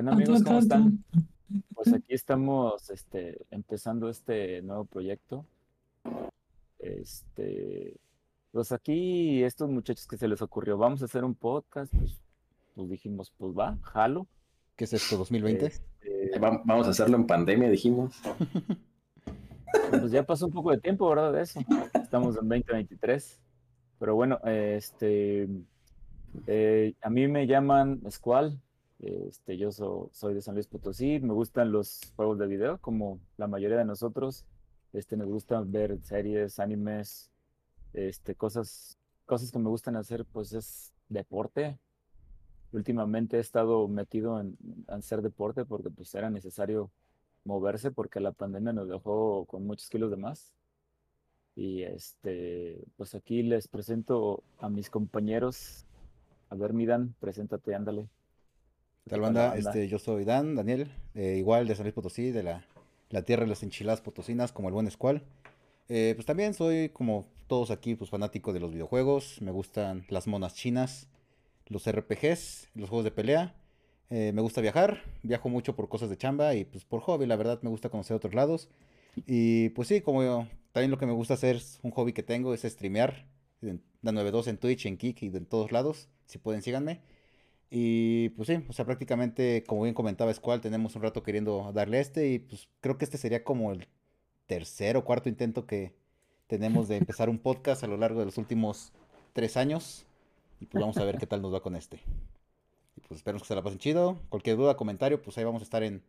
¿Qué onda amigos? ¿Cómo están? Pues aquí estamos este, empezando este nuevo proyecto. Este, pues aquí estos muchachos que se les ocurrió, vamos a hacer un podcast, pues, pues dijimos, pues va, jalo. ¿Qué es esto, 2020? Este, vamos a hacerlo en pandemia, dijimos. Pues ya pasó un poco de tiempo, ¿verdad? De eso. Estamos en 2023. Pero bueno, este, eh, a mí me llaman Squall, este, yo soy de San Luis Potosí, me gustan los juegos de video, como la mayoría de nosotros. Este, nos gusta ver series, animes, este, cosas, cosas que me gustan hacer, pues es deporte. Últimamente he estado metido en, hacer deporte porque pues era necesario moverse porque la pandemia nos dejó con muchos kilos de más. Y este, pues aquí les presento a mis compañeros. A ver, Midan, preséntate, ándale. Tal banda, este, yo soy Dan, Daniel, eh, igual de San Luis Potosí, de la, la, tierra de las enchiladas potosinas, como el buen escual. Eh, pues también soy, como todos aquí, pues fanático de los videojuegos. Me gustan las monas chinas, los RPGs, los juegos de pelea. Eh, me gusta viajar, viajo mucho por cosas de chamba y pues por hobby, la verdad me gusta conocer otros lados. Y pues sí, como yo, también lo que me gusta hacer, un hobby que tengo es streamear. La 92 en Twitch, en Kik y en todos lados. Si pueden, síganme. Y pues sí, o sea, prácticamente, como bien comentaba Squall, tenemos un rato queriendo darle este y pues creo que este sería como el tercer o cuarto intento que tenemos de empezar un podcast a lo largo de los últimos tres años. Y pues vamos a ver qué tal nos va con este. Y pues esperemos que se la pasen chido. Cualquier duda, comentario, pues ahí vamos a estar en,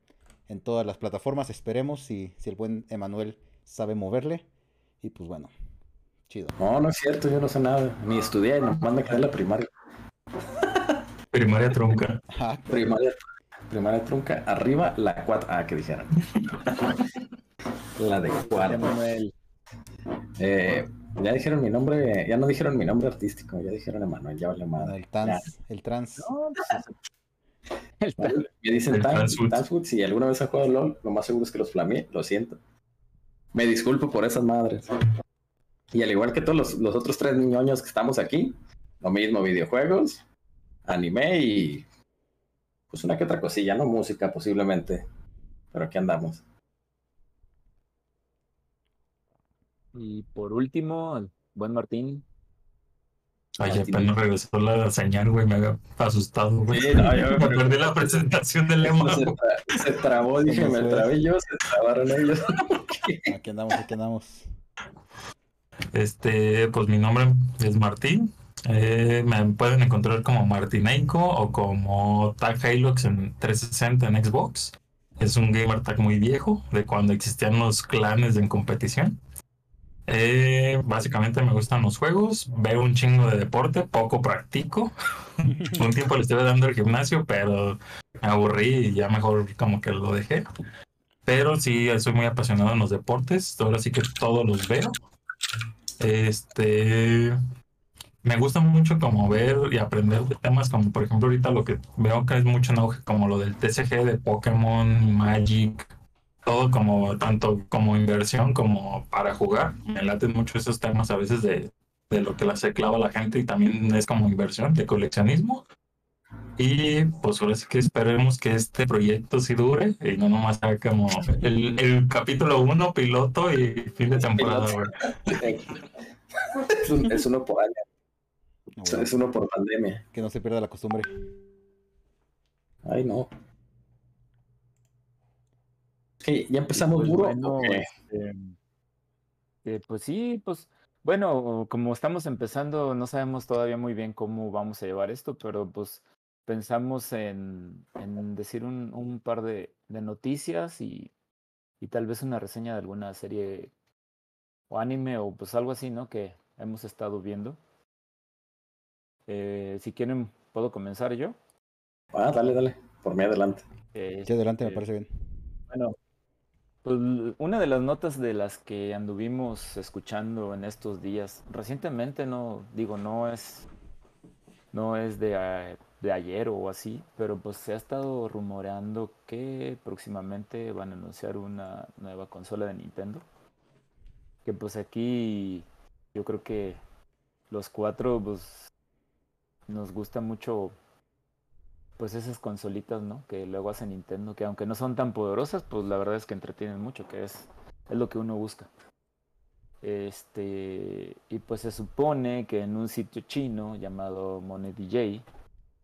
en todas las plataformas. Esperemos si, si el buen Emanuel sabe moverle. Y pues bueno, chido. No, no es cierto, yo no sé nada. Ni estudié, no manda a la primaria. Primaria trunca. primaria, primaria trunca. Arriba la 4. Ah, que dijeron. la de 4. Eh, ya dijeron mi nombre, ya no dijeron mi nombre artístico, ya dijeron Emanuel, ya vale madre. El trans, el trans. el trans. Me dicen el trans, Tanswood, si alguna vez ha jugado LOL, lo más seguro es que los flameé, lo siento. Me disculpo por esas madres. Y al igual que todos los, los otros tres niños que estamos aquí, lo mismo, videojuegos, anime y pues una que otra cosilla, ¿no? Música posiblemente. Pero aquí andamos. Y por último, buen Martín. Ay, apenas regresó la señal, güey, me había asustado, güey. Sí, no, yo me perdí la presentación del lema. Se, se, trabó, dije, me trabé yo, se trabaron ellos. aquí andamos, aquí andamos. Este, pues mi nombre es Martín, eh, me pueden encontrar como Martineiko o como Tag Halox en 360 en Xbox. Es un gamer tag muy viejo, de cuando existían los clanes en competición. Eh, básicamente me gustan los juegos, veo un chingo de deporte, poco practico. un tiempo le estuve dando el gimnasio, pero me aburrí y ya mejor como que lo dejé. Pero sí, soy muy apasionado en los deportes, ahora sí que todos los veo. Este, me gusta mucho como ver y aprender de temas como por ejemplo ahorita lo que veo que es mucho en auge como lo del TCG de Pokémon, Magic, todo como tanto como inversión como para jugar. Me laten mucho esos temas a veces de, de lo que la se clava la gente y también es como inversión de coleccionismo. Y pues ahora sí que esperemos que este proyecto sí dure y no nomás sea como el, el capítulo uno piloto y fin de temporada. es uno por año. Es uno por pandemia. Que no se pierda la costumbre. Ay, no. ya empezamos duro. Este, eh, pues sí, pues bueno, como estamos empezando, no sabemos todavía muy bien cómo vamos a llevar esto, pero pues pensamos en, en decir un, un par de, de noticias y, y, tal vez una reseña de alguna serie o anime o pues algo así, ¿no? Que hemos estado viendo. Eh, si quieren, ¿puedo comenzar yo? Ah, dale, dale. Por mí adelante. Eh, sí, adelante, me parece bien. Bueno, pues una de las notas de las que anduvimos escuchando en estos días, recientemente no, digo, no es, no es de, de ayer o así, pero pues se ha estado rumoreando que próximamente van a anunciar una nueva consola de Nintendo. Que pues aquí yo creo que los cuatro pues nos gusta mucho pues esas consolitas, ¿no? Que luego hace Nintendo, que aunque no son tan poderosas, pues la verdad es que entretienen mucho, que es, es lo que uno busca. Este, y pues se supone que en un sitio chino llamado Money DJ,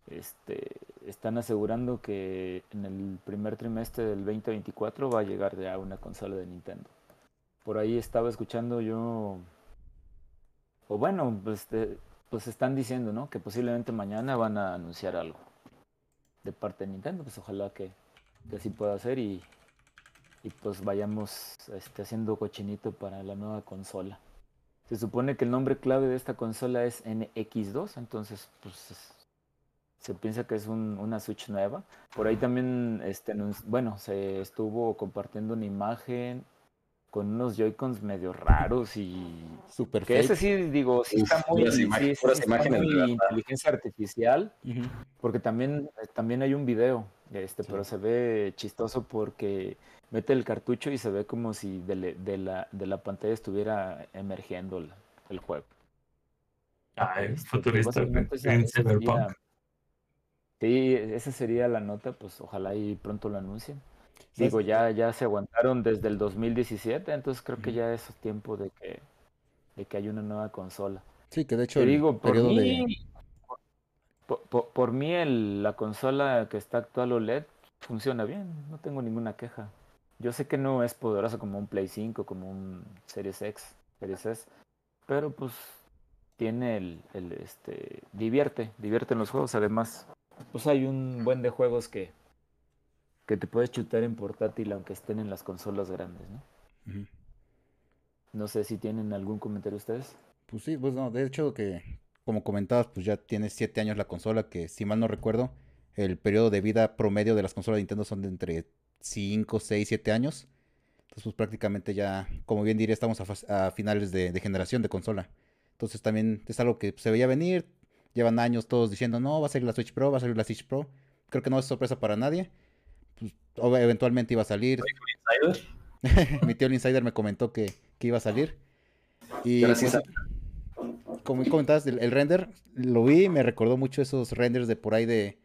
este, están asegurando que en el primer trimestre del 2024 va a llegar ya una consola de Nintendo. Por ahí estaba escuchando yo, o bueno, pues, pues están diciendo, ¿no? Que posiblemente mañana van a anunciar algo de parte de Nintendo, pues ojalá que, que así pueda ser y, y pues vayamos este, haciendo cochinito para la nueva consola. Se supone que el nombre clave de esta consola es NX2, entonces pues se piensa que es una Switch nueva. Por ahí también, este, bueno, se estuvo compartiendo una imagen con unos Joy-Cons medio raros y super que ese sí digo sí está muy, inteligencia artificial porque también también hay un video este pero se ve chistoso porque mete el cartucho y se ve como si de, la, de la pantalla estuviera emergiendo el, juego. Ah, es este, futurista en Cyberpunk. Sí, esa sería la nota, pues ojalá y pronto lo anuncien. Digo, ya, ya se aguantaron desde el 2017, entonces creo que ya es tiempo de que, de que haya una nueva consola. Sí, que de hecho. Te digo, por mí, por, mí el, la consola que está actual OLED funciona bien, no tengo ninguna queja. Yo sé que no es poderosa como un Play 5, como un Series X, Series S, pero pues tiene el, el este, divierte, divierte en los juegos. Además, pues hay un buen de juegos que, que te puedes chutar en portátil aunque estén en las consolas grandes, ¿no? No sé si tienen algún comentario ustedes. Pues sí, pues no, de hecho que como comentabas, pues ya tiene siete años la consola, que si mal no recuerdo, el periodo de vida promedio de las consolas de Nintendo son de entre 5, 6, 7 años. Entonces, pues prácticamente ya, como bien diría, estamos a, finales de, generación de consola. Entonces también es algo que se veía venir. Llevan años todos diciendo, no, va a salir la Switch Pro, va a salir la Switch Pro. Creo que no es sorpresa para nadie. Eventualmente iba a salir. Mi tío el Insider me comentó que, iba a salir. Y pues, como comentabas, el, render lo vi, me recordó mucho esos renders de por ahí de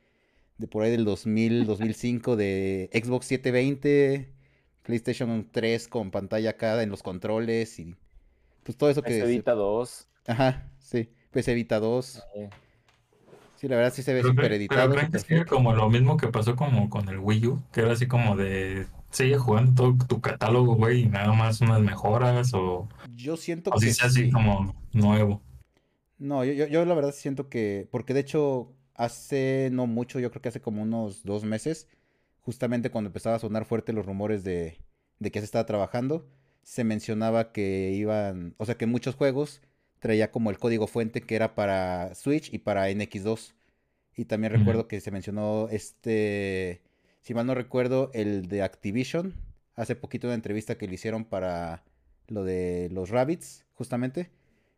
de por ahí del 2000, 2005 de Xbox 720, PlayStation 3 con pantalla acá en los controles y pues todo eso que... PS Vita 2. Ajá, sí, PS Vita 2. Sí, la verdad sí se ve súper editado. Pero creen que como lo mismo que pasó como con el Wii U, que era así como de sigue jugando todo tu catálogo, güey, y nada más unas mejoras o... Yo siento o que... O sea así como nuevo. No, yo, yo, yo la verdad siento que... Porque de hecho hace no mucho, yo creo que hace como unos dos meses, justamente cuando empezaba a sonar fuerte los rumores de, de que se estaba trabajando, se mencionaba que iban, o sea que muchos juegos traía como el código fuente que era para Switch y para NX2. Y también recuerdo que se mencionó este, si mal no recuerdo, el de Activision, hace poquito una entrevista que le hicieron para lo de los Rabbits, justamente,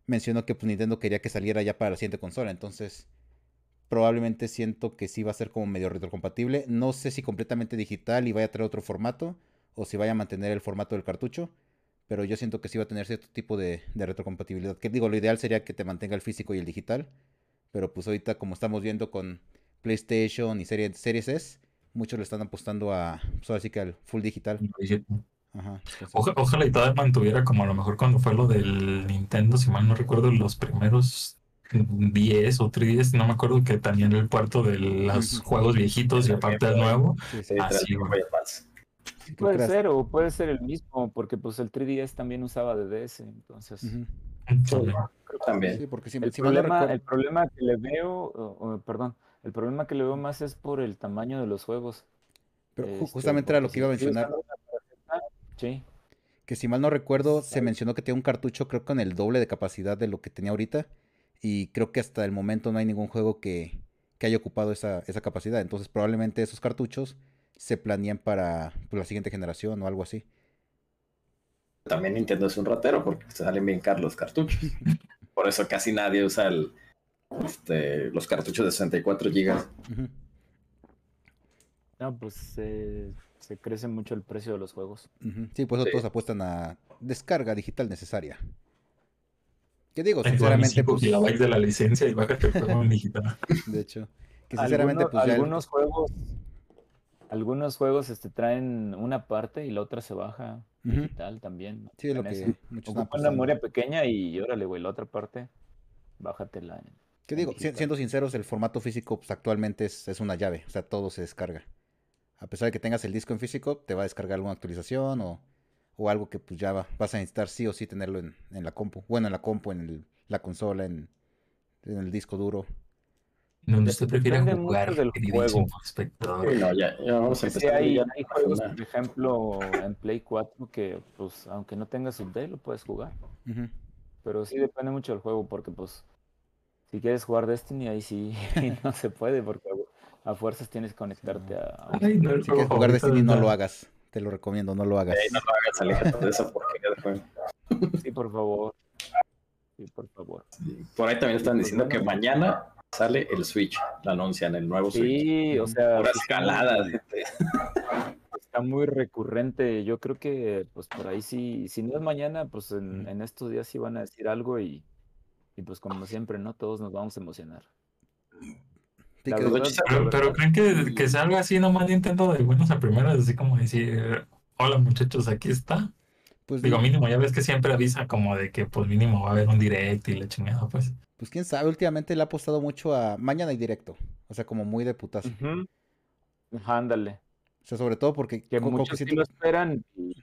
mencionó que pues, Nintendo quería que saliera ya para la siguiente consola. Entonces, probablemente siento que sí va a ser como medio retrocompatible. No sé si completamente digital y vaya a traer otro formato o si vaya a mantener el formato del cartucho. Pero yo siento que sí va a tener cierto tipo de, retrocompatibilidad. Que digo, lo ideal sería que te mantenga el físico y el digital. Pero pues ahorita como estamos viendo con PlayStation y Series, Series S, muchos le están apostando a, pues ahora sí que al full digital. Ajá, ojalá y todavía mantuviera como a lo mejor cuando fue lo del Nintendo, si mal no recuerdo, los primeros 10 o 3 no me acuerdo que también el puerto de los juegos viejitos y aparte del nuevo. Así, Puede ser, o puede ser el mismo, porque pues el 3DS también usaba DDS, entonces. también. porque el, problema, el problema que le veo, perdón, el problema que le veo más es por el tamaño de los juegos. Pero este, justamente era lo que iba a mencionar. Sí. Que si mal no recuerdo, se mencionó que tiene un cartucho, creo con el doble de capacidad de lo que tenía ahorita y creo que hasta el momento no hay ningún juego que, haya ocupado esa, capacidad. Entonces probablemente esos cartuchos se planean para pues, la siguiente generación o algo así. También Nintendo es un ratero porque salen bien caros los cartuchos. Por eso casi nadie usa el, este, los cartuchos de 64 GB. No, pues se crece mucho el precio de los juegos. Sí, pues todos apuestan a descarga digital necesaria. ¿Qué digo? Sinceramente, pues... de la licencia y bájate el juego digital. De hecho. Que sinceramente, pues Algunos juegos algunos juegos este, traen una parte y la otra se baja digital también. Sí, lo que muchos una memoria pequeña y órale, güey, la otra parte, bájatela. ¿Qué digo? Siendo sinceros, el formato físico pues, actualmente es, es, una llave, o sea, todo se descarga. A pesar de que tengas el disco en físico, te va a descargar alguna actualización o, o algo que pues ya vas a necesitar sí o sí tenerlo en, en la compu. Bueno, en la compu, en la consola, en, en el disco duro. Donde usted prefiere jugar del juego. no, ya, ya vamos a empezar. hay, hay juegos, por ejemplo, en Play 4 que, pues, aunque no tengas update, lo puedes jugar. Pero sí depende mucho del juego, porque, pues, si quieres jugar Destiny, ahí sí no se puede, porque a fuerzas tienes que conectarte a... si quieres jugar Destiny, no lo hagas. Te lo recomiendo, no lo hagas. no lo hagas, aléjate de esa porquería de juego. Sí, por favor. Sí, por favor. Por ahí también están diciendo que mañana sale el Switch, la anuncian, el nuevo Switch. Sí, o sea. Por escalada. Está muy recurrente. Yo creo que, pues por ahí sí, si no es mañana, pues en, estos días sí van a decir algo y, y, pues como siempre, ¿no? Todos nos vamos a emocionar. pero, creen que, que salga así nomás Nintendo de buenos a primeras, así como decir, hola muchachos, aquí está. Pues digo, mínimo, ya ves que siempre avisa como de que pues mínimo va a haber un direct y la chingada, pues. Pues quién sabe, últimamente le ha apostado mucho a mañana y directo. O sea, como muy de putazo. Ándale. O sea, sobre todo porque... Que muchos sí lo esperan y...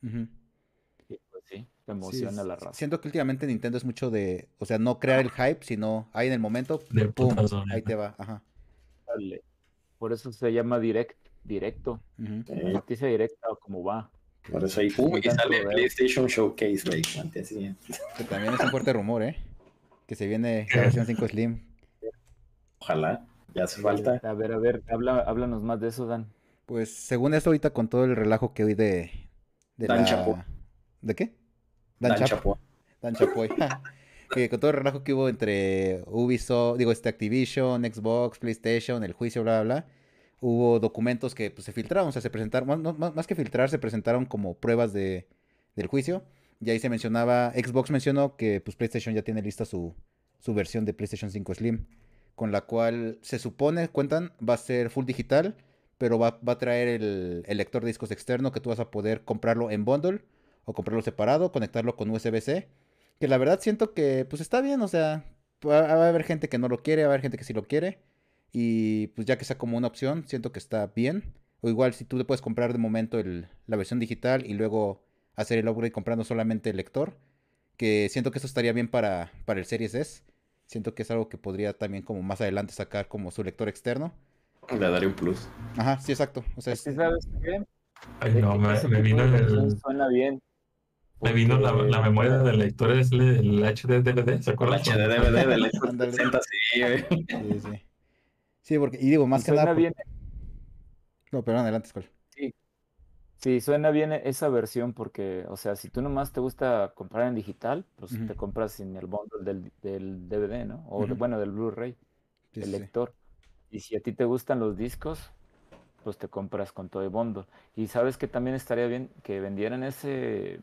pues sí, te emociona la raza. Siento que últimamente Nintendo es mucho de... O sea, no crear el hype, sino ahí en el momento, pum, ahí te va. Ajá. Por eso se llama direct, directo. Noticia directa o como va. Por eso ahí, pum, y sale PlayStation Showcase, güey. Que también es un fuerte rumor, ¿eh? Que se viene la versión 5 Slim. Ojalá, ya hace falta. A ver, a ver, habla, háblanos más de eso, Dan. Pues según esto ahorita con todo el relajo que hoy de... de Dan la... ¿De qué? Dan, Dan Chapoy. Dan Chapoy. con todo el relajo que hubo entre Ubisoft, digo, este Activision, Xbox, PlayStation, el juicio, bla, bla, bla hubo documentos que pues, se filtraron, o sea, se presentaron, más, que filtrar, se presentaron como pruebas de, del juicio. Y ahí se mencionaba, Xbox mencionó que pues, PlayStation ya tiene lista su, su versión de PlayStation 5 Slim, con la cual se supone, cuentan, va a ser full digital, pero va, va a traer el, el, lector de discos externo que tú vas a poder comprarlo en bundle o comprarlo separado, conectarlo con USB-C. Que la verdad siento que pues está bien, o sea, va a haber gente que no lo quiere, va a haber gente que sí lo quiere. Y pues ya que sea como una opción, siento que está bien. O igual si tú le puedes comprar de momento el, la versión digital y luego hacer el upgrade comprando solamente el lector. Que siento que eso estaría bien para, para el Series S. Siento que es algo que podría también como más adelante sacar como su lector externo. Le daría un plus. Ajá, sí, exacto. O sea, ¿Sabes qué? Ay, no, me, vino el... Suena bien. Me vino la, la, memoria del lector, es el, HD DVD, ¿se acuerdan? El HD DVD del 60, sí, sí, sí. Sí, porque, y digo, más que nada. Bien... No, perdón, adelante, Skull. Sí. Sí, suena bien esa versión porque, o sea, si tú nomás te gusta comprar en digital, pues te compras sin el bundle del, del DVD, ¿no? O bueno, del Blu-ray, el lector. Y si a ti te gustan los discos, pues te compras con todo el bundle. Y sabes que también estaría bien que vendieran ese,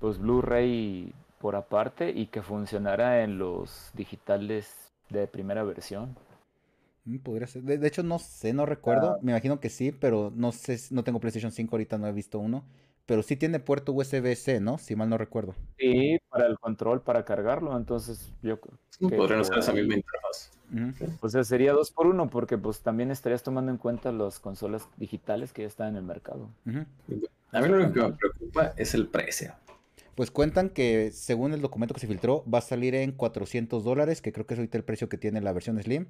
pues Blu-ray por aparte y que funcionara en los digitales de primera versión. Mm, podría ser. De, hecho, no sé, no recuerdo. Ah. Me imagino que sí, pero no sé, no tengo PlayStation 5 ahorita, no he visto uno. Pero sí tiene puerto USB-C, ¿no? Si mal no recuerdo. Sí, para el control, para cargarlo. Entonces, yo creo Podrían usar esa misma interfaz. O sea, sería dos por uno, porque pues también estarías tomando en cuenta las consolas digitales que ya están en el mercado. A mí lo que me preocupa es el precio. Pues cuentan que según el documento que se filtró, va a salir en 400 dólares, que creo que es ahorita el precio que tiene la versión Slim.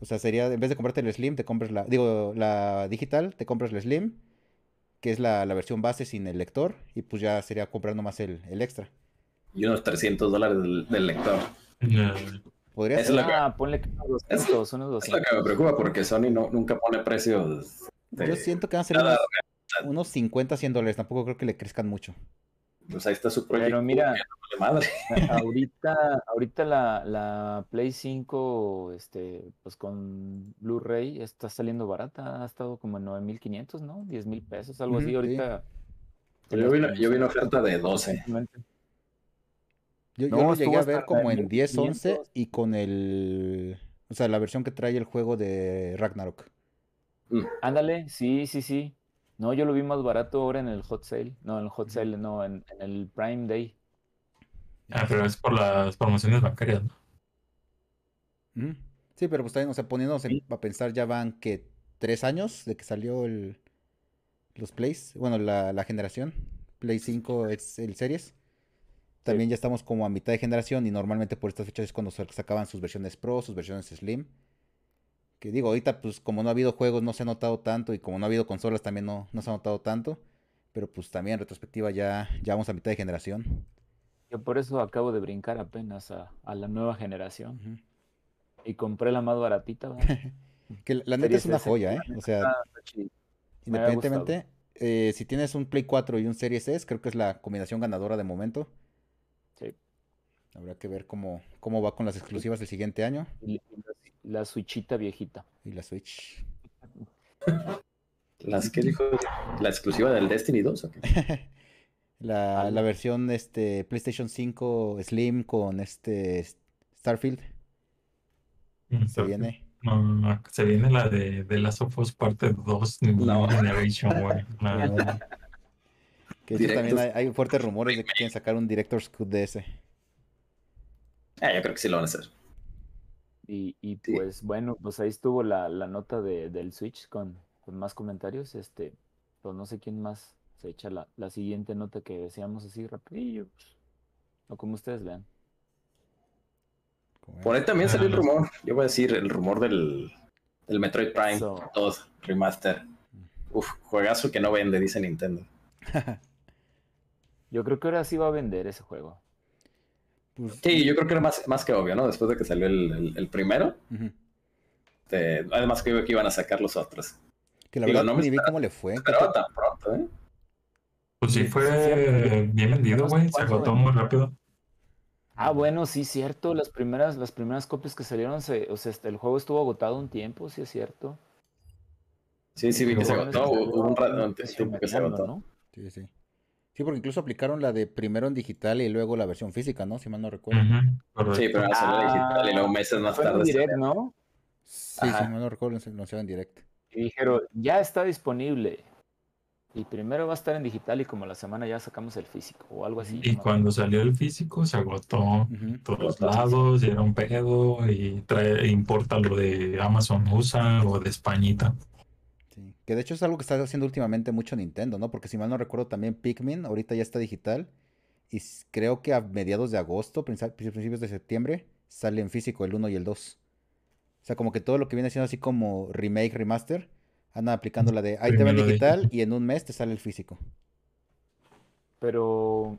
O sea, sería, en vez de comprarte el Slim, te compras la, digo, la digital, te compras el Slim, que es la, versión base sin el lector, y pues ya sería comprar nomás el, el extra. Y unos 300 dólares del, lector. Podría ser. Ah, ponle unos 200, unos 200. Es lo que me preocupa porque Sony no, nunca pone precios. Yo siento que van a ser unos, unos 50, 100 dólares. Tampoco creo que le crezcan mucho pues ahí está su proyecto. Pero mira, ahorita, ahorita la, la, Play 5, este, pues con Blu-ray está saliendo barata, ha estado como en 9.500, ¿no? 10.000 pesos, algo así, ahorita. Yo vi, una, yo vi una oferta de 12. Yo, yo lo llegué a ver como en 10, 11 y con el O sea, la versión que trae el juego de Ragnarok. Mm. Ándale, sí, sí, sí. No, yo lo vi más barato ahora en el hot sale. No, en el hot sale, no, en, el Prime Day. Ah, pero es por las promociones bancarias, ¿no? Sí, pero pues también, o sea, poniéndonos a pensar, ya van que tres años de que salió el, los Plays, bueno, la, la generación, Play 5 es el Series. También ya estamos como a mitad de generación y normalmente por estas fechas es cuando se sacaban sus versiones Pro, sus versiones Slim. Que digo, ahorita pues como no ha habido juegos no se ha notado tanto y como no ha habido consolas también no, no se ha notado tanto. Pero pues también en retrospectiva ya, ya vamos a mitad de generación. Yo por eso acabo de brincar apenas a, la nueva generación. Y compré la más baratita. que la, neta es una joya, ¿eh? O sea, independientemente, eh, si tienes un Play 4 y un Series S, creo que es la combinación ganadora de momento. Sí. Habrá que ver cómo, cómo va con las exclusivas del siguiente año. Y la, Switchita viejita. Y la Switch. ¿Las que dijo? ¿La exclusiva del Destiny 2 o qué? la, la, versión este, PlayStation 5 Slim con este Starfield. Mm, se viene. No, no, se viene la de, de Last of Us parte 2 no. Generation, güey. que también hay, fuertes rumores de que quieren sacar un Director's Cut de ese. Ah, yo creo que sí lo van a hacer. Y, y pues bueno, pues ahí estuvo la, la nota de, del Switch con, con, más comentarios. Este, pues no sé quién más se echa la, la siguiente nota que deseamos así rapidillo. O como ustedes vean. Por ahí también salió el rumor. Yo voy a decir el rumor del, del Metroid Prime 2 Remaster. Uf, juegazo que no vende, dice Nintendo. yo creo que ahora sí va a vender ese juego. Pues, sí, yo creo que era más, más que obvio, ¿no? Después de que salió el, el, primero. además que que iban a sacar los otros. Que la verdad no me vi cómo le fue. Pero tan pronto, ¿eh? Pues sí, fue bien vendido, güey. Se agotó muy rápido. Ah, bueno, sí, cierto. Las primeras, las primeras copias que salieron, o sea, este, el juego estuvo agotado un tiempo, sí es cierto. Sí, sí, vi que se agotó. Hubo un rato tiempo que se agotó. ¿no? Sí, sí. Sí, porque incluso aplicaron la de primero en digital y luego la versión física, ¿no? Si mal no recuerdo. Sí, pero la ah, digital y luego meses más tarde. Direct, ¿no? Sí, si mal no recuerdo, lo anunciaron en directo. Y dijeron, ya está disponible. Y primero va a estar en digital y como la semana ya sacamos el físico o algo así. Y cuando salió el físico se agotó todos lados y era un pedo y trae, importa lo de Amazon USA o de Españita. Que de hecho es algo que está haciendo últimamente mucho Nintendo, ¿no? Porque si mal no recuerdo también Pikmin ahorita ya está digital y creo que a mediados de agosto, principios de septiembre, sale en físico el 1 y el 2. O sea, como que todo lo que viene siendo así como remake, remaster Andan aplicando la de ahí te ven digital y en un mes te sale el físico. Pero.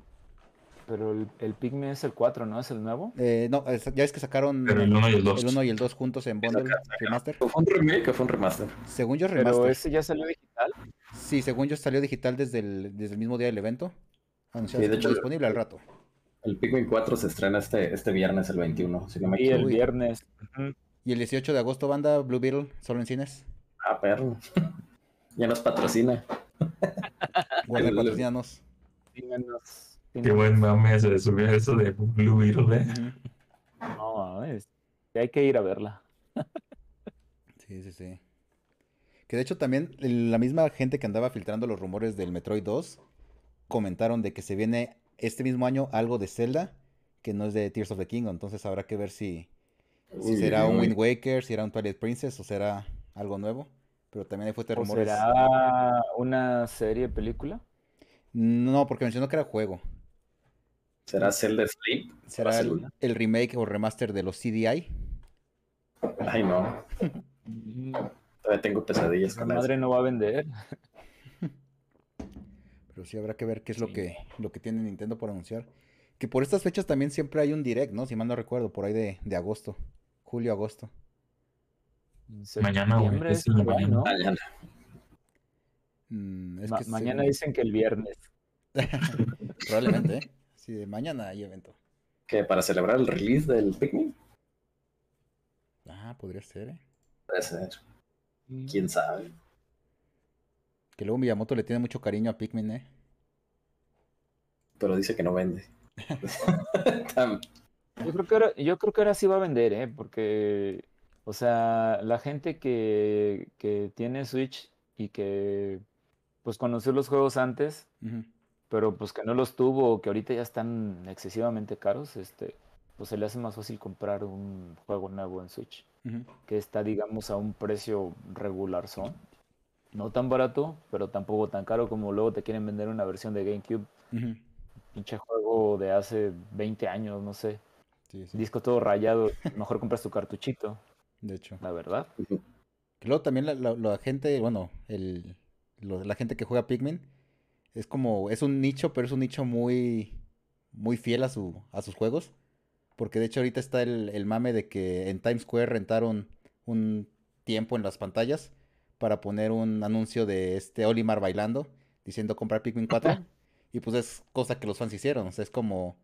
Pero el, el Pikmin es el 4, ¿no? ¿Es el nuevo? Eh, no, ya es que sacaron el 1 y el 2. El 1 y el 2 juntos en Bundle Remaster. ¿Fue un remake o fue un remaster? Según yo, remaster. ¿Pero ese ya salió digital? Sí, según yo salió digital desde el, desde el mismo día del evento. Anunciado sí, de hecho, disponible al rato. El Pikmin 4 se estrena este, este viernes, el 21. Si no me el viernes. Y el 18 de agosto, banda Blue Beetle, solo en cines. Ah, perro. ya nos patrocina. Bueno, patrocinanos. Qué buen mame se subió eso de Blue Beetle, ¿eh? No, es... hay que ir a verla. sí, sí, sí. Que de hecho también la misma gente que andaba filtrando los rumores del Metroid 2 comentaron de que se viene este mismo año algo de Zelda que no es de Tears of the Kingdom. Entonces habrá que ver si, si será un Wind Waker, si será un Twilight Princess o será algo nuevo. Pero también hay fuertes rumores. ¿Será una serie, película? No, porque mencionó que era juego. ¿Será Zelda Sleep? ¿Será el, remake o remaster de los CDI? Ay, no. Todavía tengo pesadillas con madre no va a vender. Pero sí habrá que ver qué es lo que lo que tiene Nintendo por anunciar. Que por estas fechas también siempre hay un direct, ¿no? Si mal no recuerdo, por ahí de, de agosto. Julio, agosto. Mañana, Es mañana. Mañana. Mm, mañana dicen que el viernes. Probablemente, ¿eh? Sí, de mañana hay evento. ¿Qué? ¿Para celebrar el release del Pikmin? Ah, podría ser, ¿eh? Puede ser. Mm. ¿Quién sabe? Que luego Miyamoto le tiene mucho cariño a Pikmin, ¿eh? Pero dice que no vende. yo, creo que ahora, yo creo que ahora sí va a vender, ¿eh? Porque O sea, la gente que, que tiene Switch y que pues conoció los juegos antes, pero pues que no los tuvo o que ahorita ya están excesivamente caros, este, pues se le hace más fácil comprar un juego nuevo en Switch, que está digamos a un precio regular son. No tan barato, pero tampoco tan caro como luego te quieren vender una versión de GameCube. Pinche juego de hace 20 años, no sé. Disco todo rayado, mejor compras tu cartuchito. De hecho. La verdad. luego también la, gente, bueno, el, la gente que juega Pikmin es como, es un nicho, pero es un nicho muy, muy fiel a, su, a sus juegos. Porque de hecho ahorita está el, el mame de que en Times Square rentaron un tiempo en las pantallas para poner un anuncio de este Olimar bailando, diciendo comprar Pikmin 4. Y pues es cosa que los fans hicieron. O sea, es como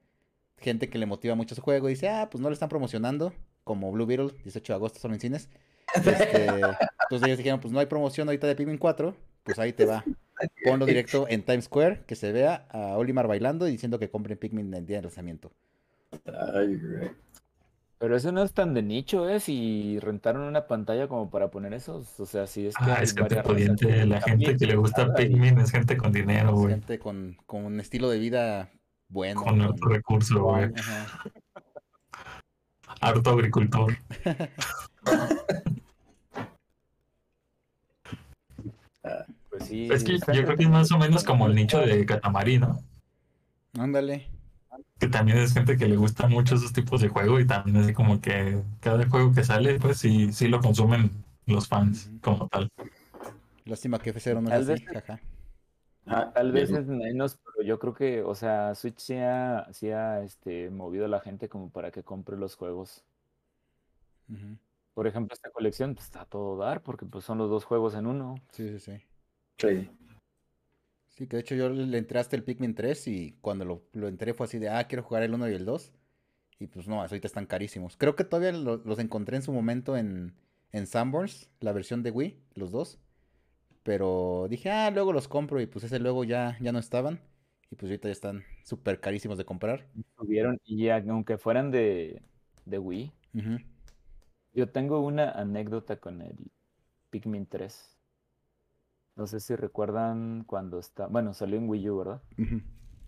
gente que le motiva mucho su juego y dice, ah, pues no le están promocionando, como Blue Beetle, 18 de agosto son en cines. Este, entonces ellos dijeron, pues no hay promoción ahorita de Pikmin 4, pues ahí te va. Ponlo directo en Times Square, que se vea a Olimar bailando y diciendo que compren Pikmin el día de lanzamiento. Ay, Pero eso no es tan de nicho, ¿eh? Si rentaron una pantalla como para poner esos. O sea, si es que. Ah, es gente pudiente. La gente que le gusta Pikmin es gente con dinero, güey. Gente con, con un estilo de vida bueno. Con harto recurso, güey. Harto agricultor. pues sí. Es que yo creo que es más o menos como el nicho de Katamari, ¿no? Ándale. Que también es gente que le gusta mucho esos tipos de juego y también es como que cada juego que sale, pues sí, sí lo consumen los fans como tal. Lástima que F0 no es así, jaja. Ah, tal vez es menos, pero yo creo que, o sea, Switch sí ha, sí ha este, movido a la gente como para que compre los juegos. Por ejemplo, esta colección pues, está a todo dar porque pues son los dos juegos en uno. Sí, sí, sí. Sí. Sí, que de hecho yo le entré hasta el Pikmin 3 y cuando lo, lo entré fue así de, ah, quiero jugar el 1 y el 2. Y pues no, ahorita están carísimos. Creo que todavía los encontré en su momento en, en Sanborns, la versión de Wii, los dos. Pero dije, ah, luego los compro y pues ese luego ya, ya no estaban. Y pues ahorita ya están súper carísimos de comprar. Subieron y aunque fueran de, de Wii. Yo tengo una anécdota con el Pikmin 3. No sé si recuerdan cuando está, bueno, salió en Wii U, ¿verdad?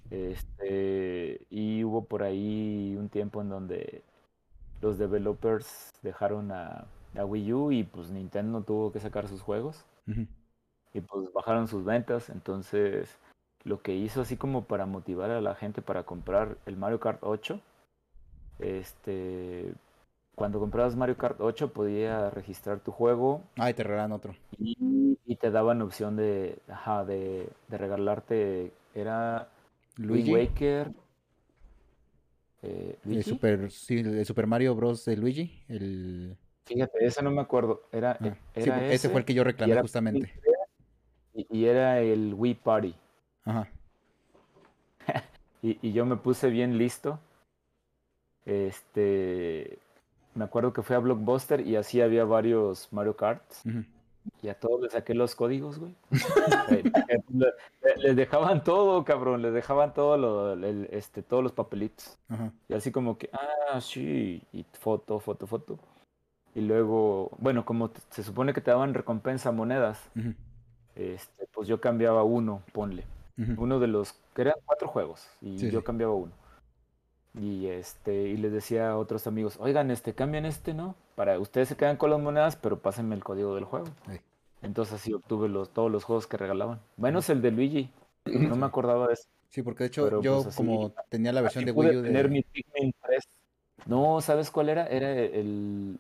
Este, y hubo por ahí un tiempo en donde los developers dejaron a, a Wii U y pues Nintendo tuvo que sacar sus juegos y pues bajaron sus ventas. Entonces, lo que hizo así como para motivar a la gente para comprar el Mario Kart 8, este, cuando comprabas Mario Kart 8 podía registrar tu juego. Ah, y te regalaban otro. Y, te daban opción de, ajá, de, de regalarte, era Luigi Waker. Eh, El Super, sí, el Super Mario Bros. de Luigi, el... Fíjate, ese no me acuerdo. Era, ah, ese, ese, fue el que yo reclamé justamente. Y, era el Wii Party. Ajá. y, yo me puse bien listo. Este. Me acuerdo que fui a Blockbuster y así había varios Mario Karts. Y a todos les saqué los códigos, güey. les dejaban todo, cabrón. Les dejaban todo lo, este, todos los papelitos. Y así como que, ah, sí. Y foto, foto, foto. Y luego, bueno, como se supone que te daban recompensa monedas este, pues yo cambiaba uno, ponle. Uno de los, que eran cuatro juegos, y yo cambiaba uno. Y este, y les decía a otros amigos, oigan, este, cambian este, ¿no? Para ustedes se quedan con las monedas, pero pásenme el código del juego. Entonces así obtuve los, todos los juegos que regalaban. Menos el de Luigi. No me acordaba de eso. Sí, porque de hecho yo pues, como tenía la versión de Wii U de... tener mi Pikmin 3. No, ¿sabes cuál era? Era el,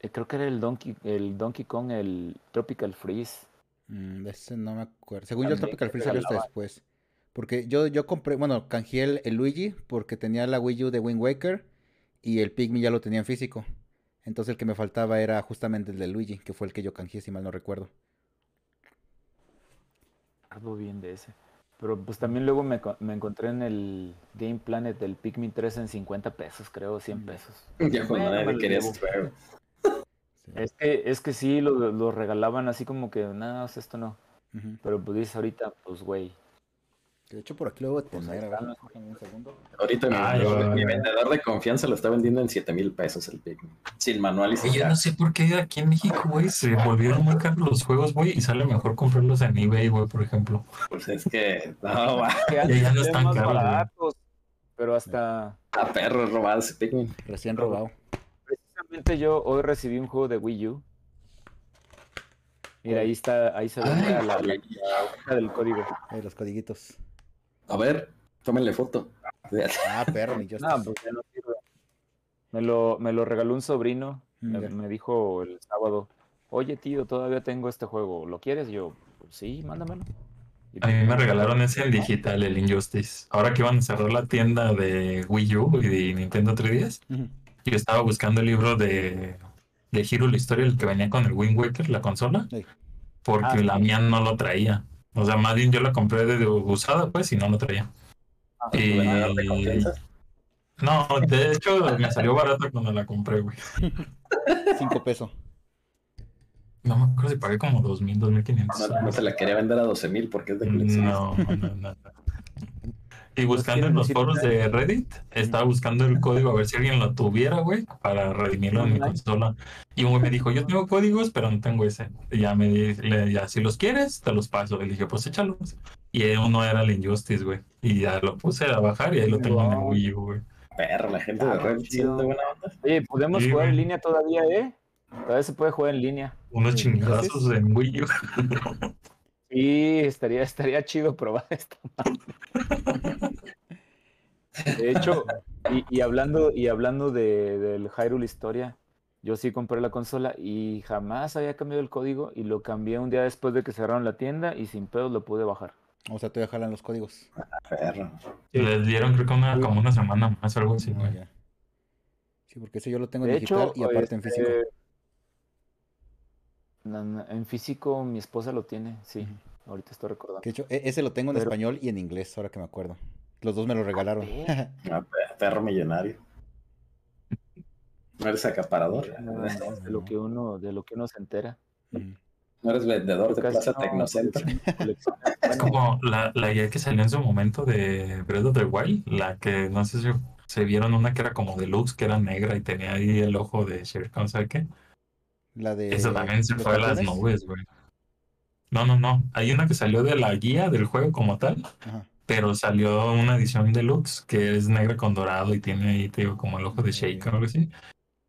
eh, creo que era el Donkey, el Donkey Kong, el Tropical Freeze. Mm, ese no me acuerdo. Según yo, el Tropical Freeze salió hasta después. Porque yo, yo compré, bueno, canjeé el, Luigi porque tenía la Wii U de Wind Waker y el Pikmin ya lo tenía en físico. Entonces el que me faltaba era justamente el de Luigi, que fue el que yo canjeé, si mal no recuerdo. Algo bien de ese. Pero pues también luego me, me, encontré en el Game Planet del Pikmin 3 en 50 pesos, creo, 100 mm. pesos. Ya cuando nadie quería es que, es que sí, lo, regalaban así como que, nada, esto no. Pero pues dices ahorita, pues güey, De hecho, por aquí lo voy a tener. A ver, un segundo. Ahorita mi, vendedor de confianza lo está vendiendo en 7 mil pesos el Pikmin. Sin manual y sin Yo no sé por qué aquí en México, güey, se volvieron muy caros los juegos, güey, y sale mejor comprarlos en eBay, güey, por ejemplo. Pues es que. No, ya no están caros. Baratos, pero hasta. A perro robado ese Pikmin. Recién robado. Precisamente yo hoy recibí un juego de Wii U Mira, ahí está, ahí se ve la, la, la, del código. Eh, los codiguitos. A ver, tómenle foto. Ah, perro, ni yo no, pues ya no sirve. Me lo, me lo regaló un sobrino. Mm, me, dijo el sábado, oye tío, todavía tengo este juego, ¿lo quieres? Yo, pues, sí, mándamelo. a mí me pues, regalaron ese en digital, el Injustice. Ahora que iban a cerrar la tienda de Wii U y de Nintendo 3DS, yo estaba buscando el libro de de Hero la historia, el que venía con el Wind Waker, la consola, porque ah, la mía no lo traía. O sea, más bien yo la compré de usada, pues, y no lo traía. Ah, no, de hecho, me salió barata cuando la compré, güey. Cinco pesos. No me acuerdo si pagué como dos mil, dos mil quinientos. No, se la quería vender a doce mil porque es de No, no, no. Y buscando en los foros de Reddit, estaba buscando el código a ver si alguien lo tuviera, güey, para redimirlo en mi consola. Y un güey me dijo, yo tengo códigos, pero no tengo ese. Y ya me dije, ya, si los quieres, te los paso. Y dije, pues échalos. Y uno era el Injustice, güey. Y ya lo puse a bajar y ahí lo tengo en el Wii U, güey. Perro, la gente de Reddit siendo buena onda. Oye, podemos jugar en línea todavía, ¿eh? Todavía se puede jugar en línea. Unos chingazos en Wii U. Sí, estaría, estaría chido probar esta De hecho, y, hablando, y hablando de, del Hyrule Historia, yo sí compré la consola y jamás había cambiado el código y lo cambié un día después de que cerraron la tienda y sin pedos lo pude bajar. O sea, te jalan los códigos. Y les dieron creo que una, como una semana más o algo así. Ah, sí, porque ese yo lo tengo en digital y aparte en físico. Este, en físico mi esposa lo tiene, sí. Ahorita estoy recordando. De hecho, e-, ese lo tengo en español y en inglés, ahora que me acuerdo. Los dos me lo regalaron. Ah, perro millonario. No eres acaparador. de lo que uno, de lo que uno se entera. No eres vendedor de Plaza Tecnocentro. Es como la, la idea que salió en su momento de Breath of the Wild, la que no sé si se vieron una que era como de luz, que era negra y tenía ahí el ojo de Shere Khan, ¿sabes qué? La de. Esa también se fue a las nubes, güey. No, no, no. Hay una que salió de la guía del juego como tal, pero salió una edición deluxe que es negra con dorado y tiene ahí, te digo, como el ojo de Shake o algo así.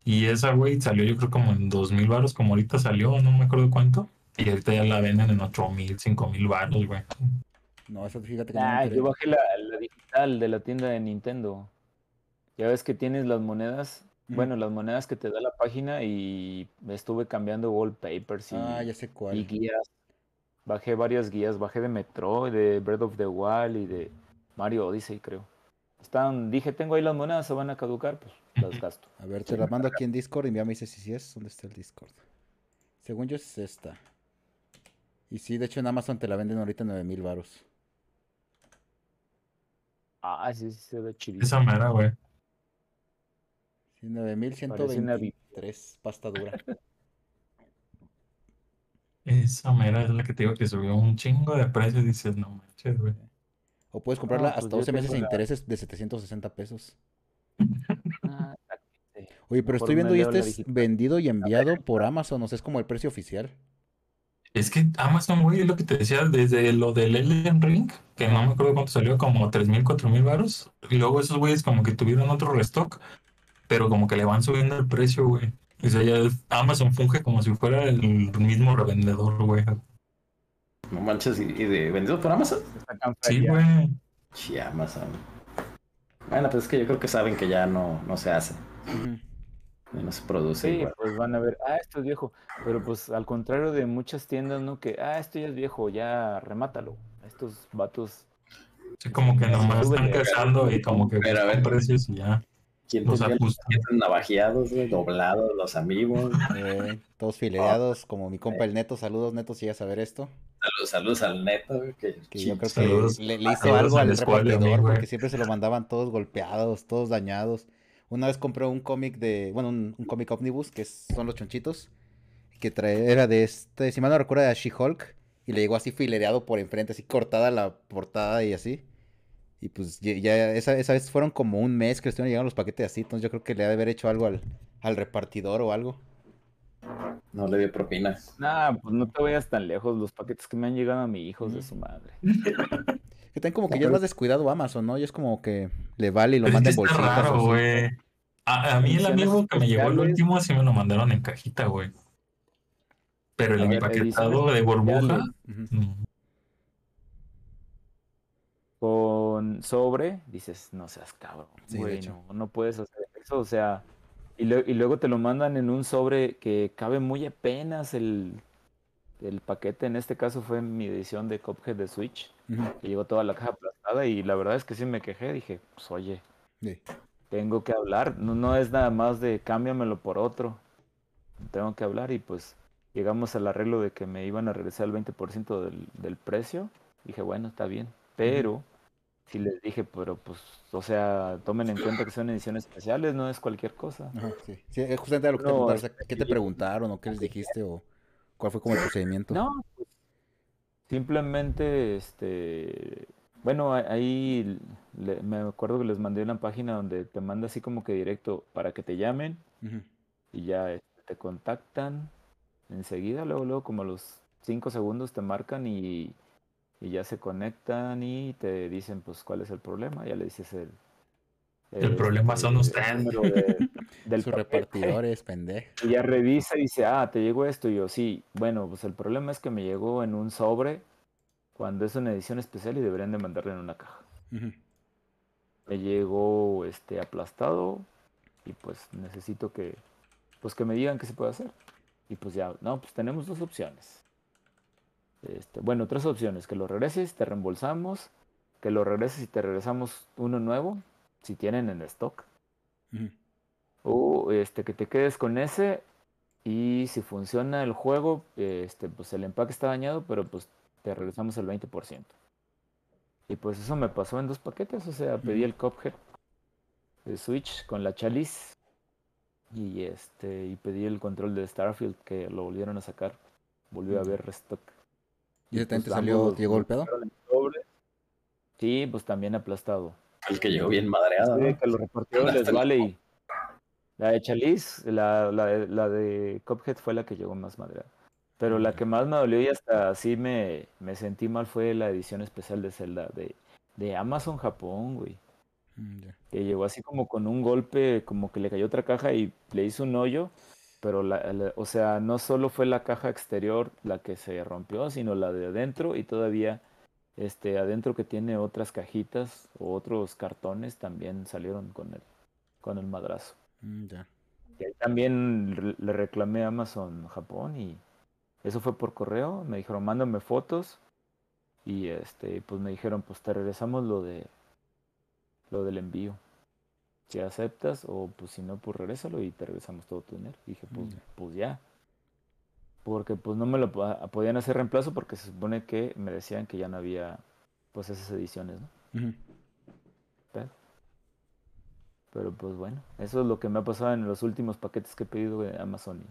Y esa, güey, salió yo creo como en dos mil baros, como ahorita salió, no me acuerdo cuánto. Y ahorita ya la venden en ocho mil, cinco mil baros, güey. No, eso fíjate que ah, yo bajé la, la, digital de la tienda de Nintendo. Ya ves que tienes las monedas bueno, las monedas que te da la página y estuve cambiando wallpapers y, ah, ya sé cuál. y guías. Bajé varias guías, bajé de Metro, de Breath of the Wild y de Mario Odyssey, creo. Están, dije, tengo ahí las monedas, se van a caducar, pues las gasto. A ver, te las mando aquí en Discord y ya me dice si sí es. ¿Dónde está el Discord? Según yo es esta. Y sí, de hecho en Amazon te la venden ahorita 9 mil varos. Ah, sí, sí, se ve chido. Esa mera, güey. 9123, pasta dura. Esa mera es la que te digo que subió un chingo de precio y dices, no manches, güey. O puedes comprarla pues hasta 12 meses sin intereses de 760 pesos. Ah, Oye, pero estoy viendo y este es vendido y enviado por Amazon, o sea, es como el precio oficial. Es que Amazon, güey, es lo que te decía desde lo del Elden Ring, que no me acuerdo cuánto salió, como 3.000, 4.000 baros. Y luego esos güeyes como que tuvieron otro restock pero como que le van subiendo el precio, güey. O sea, ya Amazon funge como si fuera el mismo revendedor, güey. No manches, ¿y de vendido por Amazon? Sí, güey. Sí, Amazon. Bueno, pues es que yo creo que saben que ya no, no se hace. no se produce. Sí, pues van a ver, ah, esto es viejo. Pero pues al contrario de muchas tiendas, ¿no? Que, ah, esto ya es viejo, ya remátalo. Estos vatos. Sí, como que nomás están cazando y como que buscan precios y ya. ¿Quién los navajeados, doblados, los amigos? Eh, todos fileados, como mi compa el Neto. Saludos, Neto, si ya saber esto. Saludos, saludos al Neto, que, yo creo que le, hizo algo al repartidor, porque siempre se lo mandaban todos golpeados, todos dañados. Una vez compré un cómic de, bueno, un, un cómic omnibus, que son los chonchitos, que trae, era de este, si mal no recuerdo, de She-Hulk, y le llegó así filereado por enfrente, así cortada la portada y así. Y pues ya esa, esa vez fueron como un mes que le estuvieron llegando los paquetes así, entonces yo creo que le ha de haber hecho algo al, al repartidor o algo. No le dio propina. Nah, pues no te vayas tan lejos. Los paquetes que me han llegado a mi hijo de su madre. Que también como que ya es más descuidado Amazon, ¿no? Y es como que le vale y lo manda en bolsitas. raro, güey. A, mí el amigo que me llegó el último sí me lo mandaron en cajita, güey. Pero el empaquetado de burbuja. Con sobre, dices, no seas cabrón, güey, no, no puedes hacer eso, o sea, y, luego te lo mandan en un sobre que cabe muy apenas el, paquete. En este caso fue mi edición de Cuphead de Switch. Que llegó toda la caja aplastada y la verdad es que sí me quejé. Dije, pues oye, tengo que hablar. No, no es nada más de cámbiamelo por otro. Tengo que hablar y pues llegamos al arreglo de que me iban a regresar el 20% del, del precio. Dije, bueno, está bien. Pero sí les dije, pero pues, o sea, tomen en cuenta que son ediciones especiales, no es cualquier cosa. Ajá, sí. sí, es justamente lo que te preguntaron, ¿qué te preguntaron o qué les dijiste o cuál fue como el procedimiento? No, pues, simplemente, este, bueno, ahí me acuerdo que les mandé una página donde te manda así como que directo para que te llamen y ya este, te contactan enseguida, luego, luego como los cinco segundos te marcan y y ya se conectan y te dicen pues cuál es el problema, ya le dices el... El, problema son ustedes. del Sus repartidores, pendejo. Y ya revisa y dice, ah, te llegó esto. Y yo, sí, bueno, pues el problema es que me llegó en un sobre cuando es una edición especial y deberían de mandarle en una caja. Me llegó este aplastado y pues necesito que, pues que me digan qué se puede hacer. Y pues ya, no, pues tenemos dos opciones. Este, bueno, tres opciones, que lo regreses, te reembolsamos, que lo regreses y te regresamos uno nuevo, si tienen en stock. O este, que te quedes con ese y si funciona el juego, este, pues el empaque está dañado, pero pues te regresamos el 20%. Y pues eso me pasó en dos paquetes, o sea, pedí el Cuphead de Switch con la chalice y este y pedí el control de Starfield que lo volvieron a sacar. Volvió a haber restock. ¿Y ese pues salió, llegó el pedo? Sí, pues también aplastado. El que llegó bien madreado. Sí, que los repartidores les vale y la de Chalice, la, la, de, la de Cuphead fue la que llegó más madreada. Pero la que más me dolió y hasta así me, me sentí mal fue la edición especial de Zelda de, de Amazon Japón, güey. Mm, que llegó así como con un golpe, como que le cayó otra caja y le hizo un hoyo pero la, o sea, no solo fue la caja exterior la que se rompió, sino la de adentro y todavía este adentro que tiene otras cajitas o otros cartones también salieron con el con el madrazo. Mm, y ahí también le reclamé a Amazon Japón y eso fue por correo, me dijeron, "Mándame fotos." Y este pues me dijeron, "Pues te regresamos lo de lo del envío." Si aceptas o pues si no, pues regrésalo y te regresamos todo tu dinero. dije, pues, pues ya. Porque pues no me lo podían hacer reemplazo porque se supone que me decían que ya no había pues esas ediciones, ¿no? pero, pues bueno, eso es lo que me ha pasado en los últimos paquetes que he pedido de Amazon.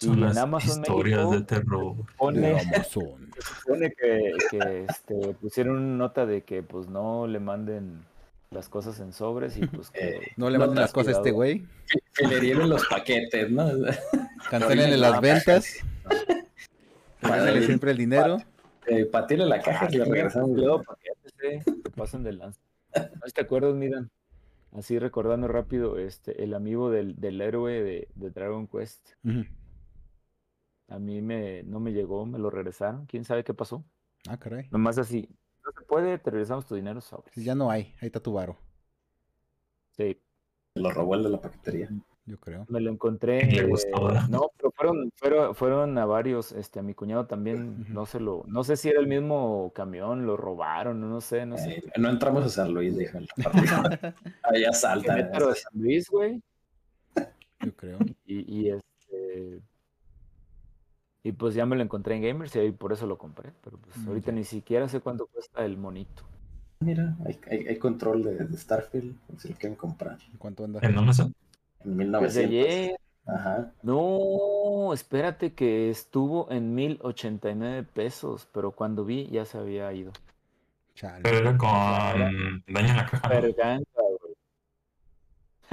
Y en Amazon historias de terror de Amazon. Se supone que, que este, pusieron nota de que pues no le manden las cosas en sobres y pues que no le manden las cosas a este güey. Que, le dieron los paquetes, ¿no? Cancelenle las ventas. Pásenle siempre el dinero. Eh, patile la caja y le regresan los paquetes, eh, te pasan de lanza. ¿No te acuerdas, Miran? Así recordando rápido, este, el amigo del, del héroe de, de Dragon Quest. A mí me, no me llegó, me lo regresaron. ¿Quién sabe qué pasó? Ah, caray. Nomás así, no se puede, te regresamos tu dinero sobre. ya no hay, ahí está tu varo. Sí. Lo robó el de la paquetería. Yo creo. Me lo encontré. no, pero fueron, fueron, fueron, a varios, este, a mi cuñado también, no se lo, no sé si era el mismo camión, lo robaron, no sé, no sé. no entramos a San Luis, déjalo. Ahí asalta. Pero San Luis, güey. Yo creo. Y, y este y pues ya me lo encontré en Gamers y por eso lo compré. Pero pues mm, ahorita ni siquiera sé cuánto cuesta el monito. Mira, hay, hay, control de, Starfield, si lo quieren comprar. ¿Cuánto anda? ¿En dónde está? En 1900. Ajá. No, espérate que estuvo en 1089 pesos, pero cuando vi ya se había ido. Pero era con daño en la caja.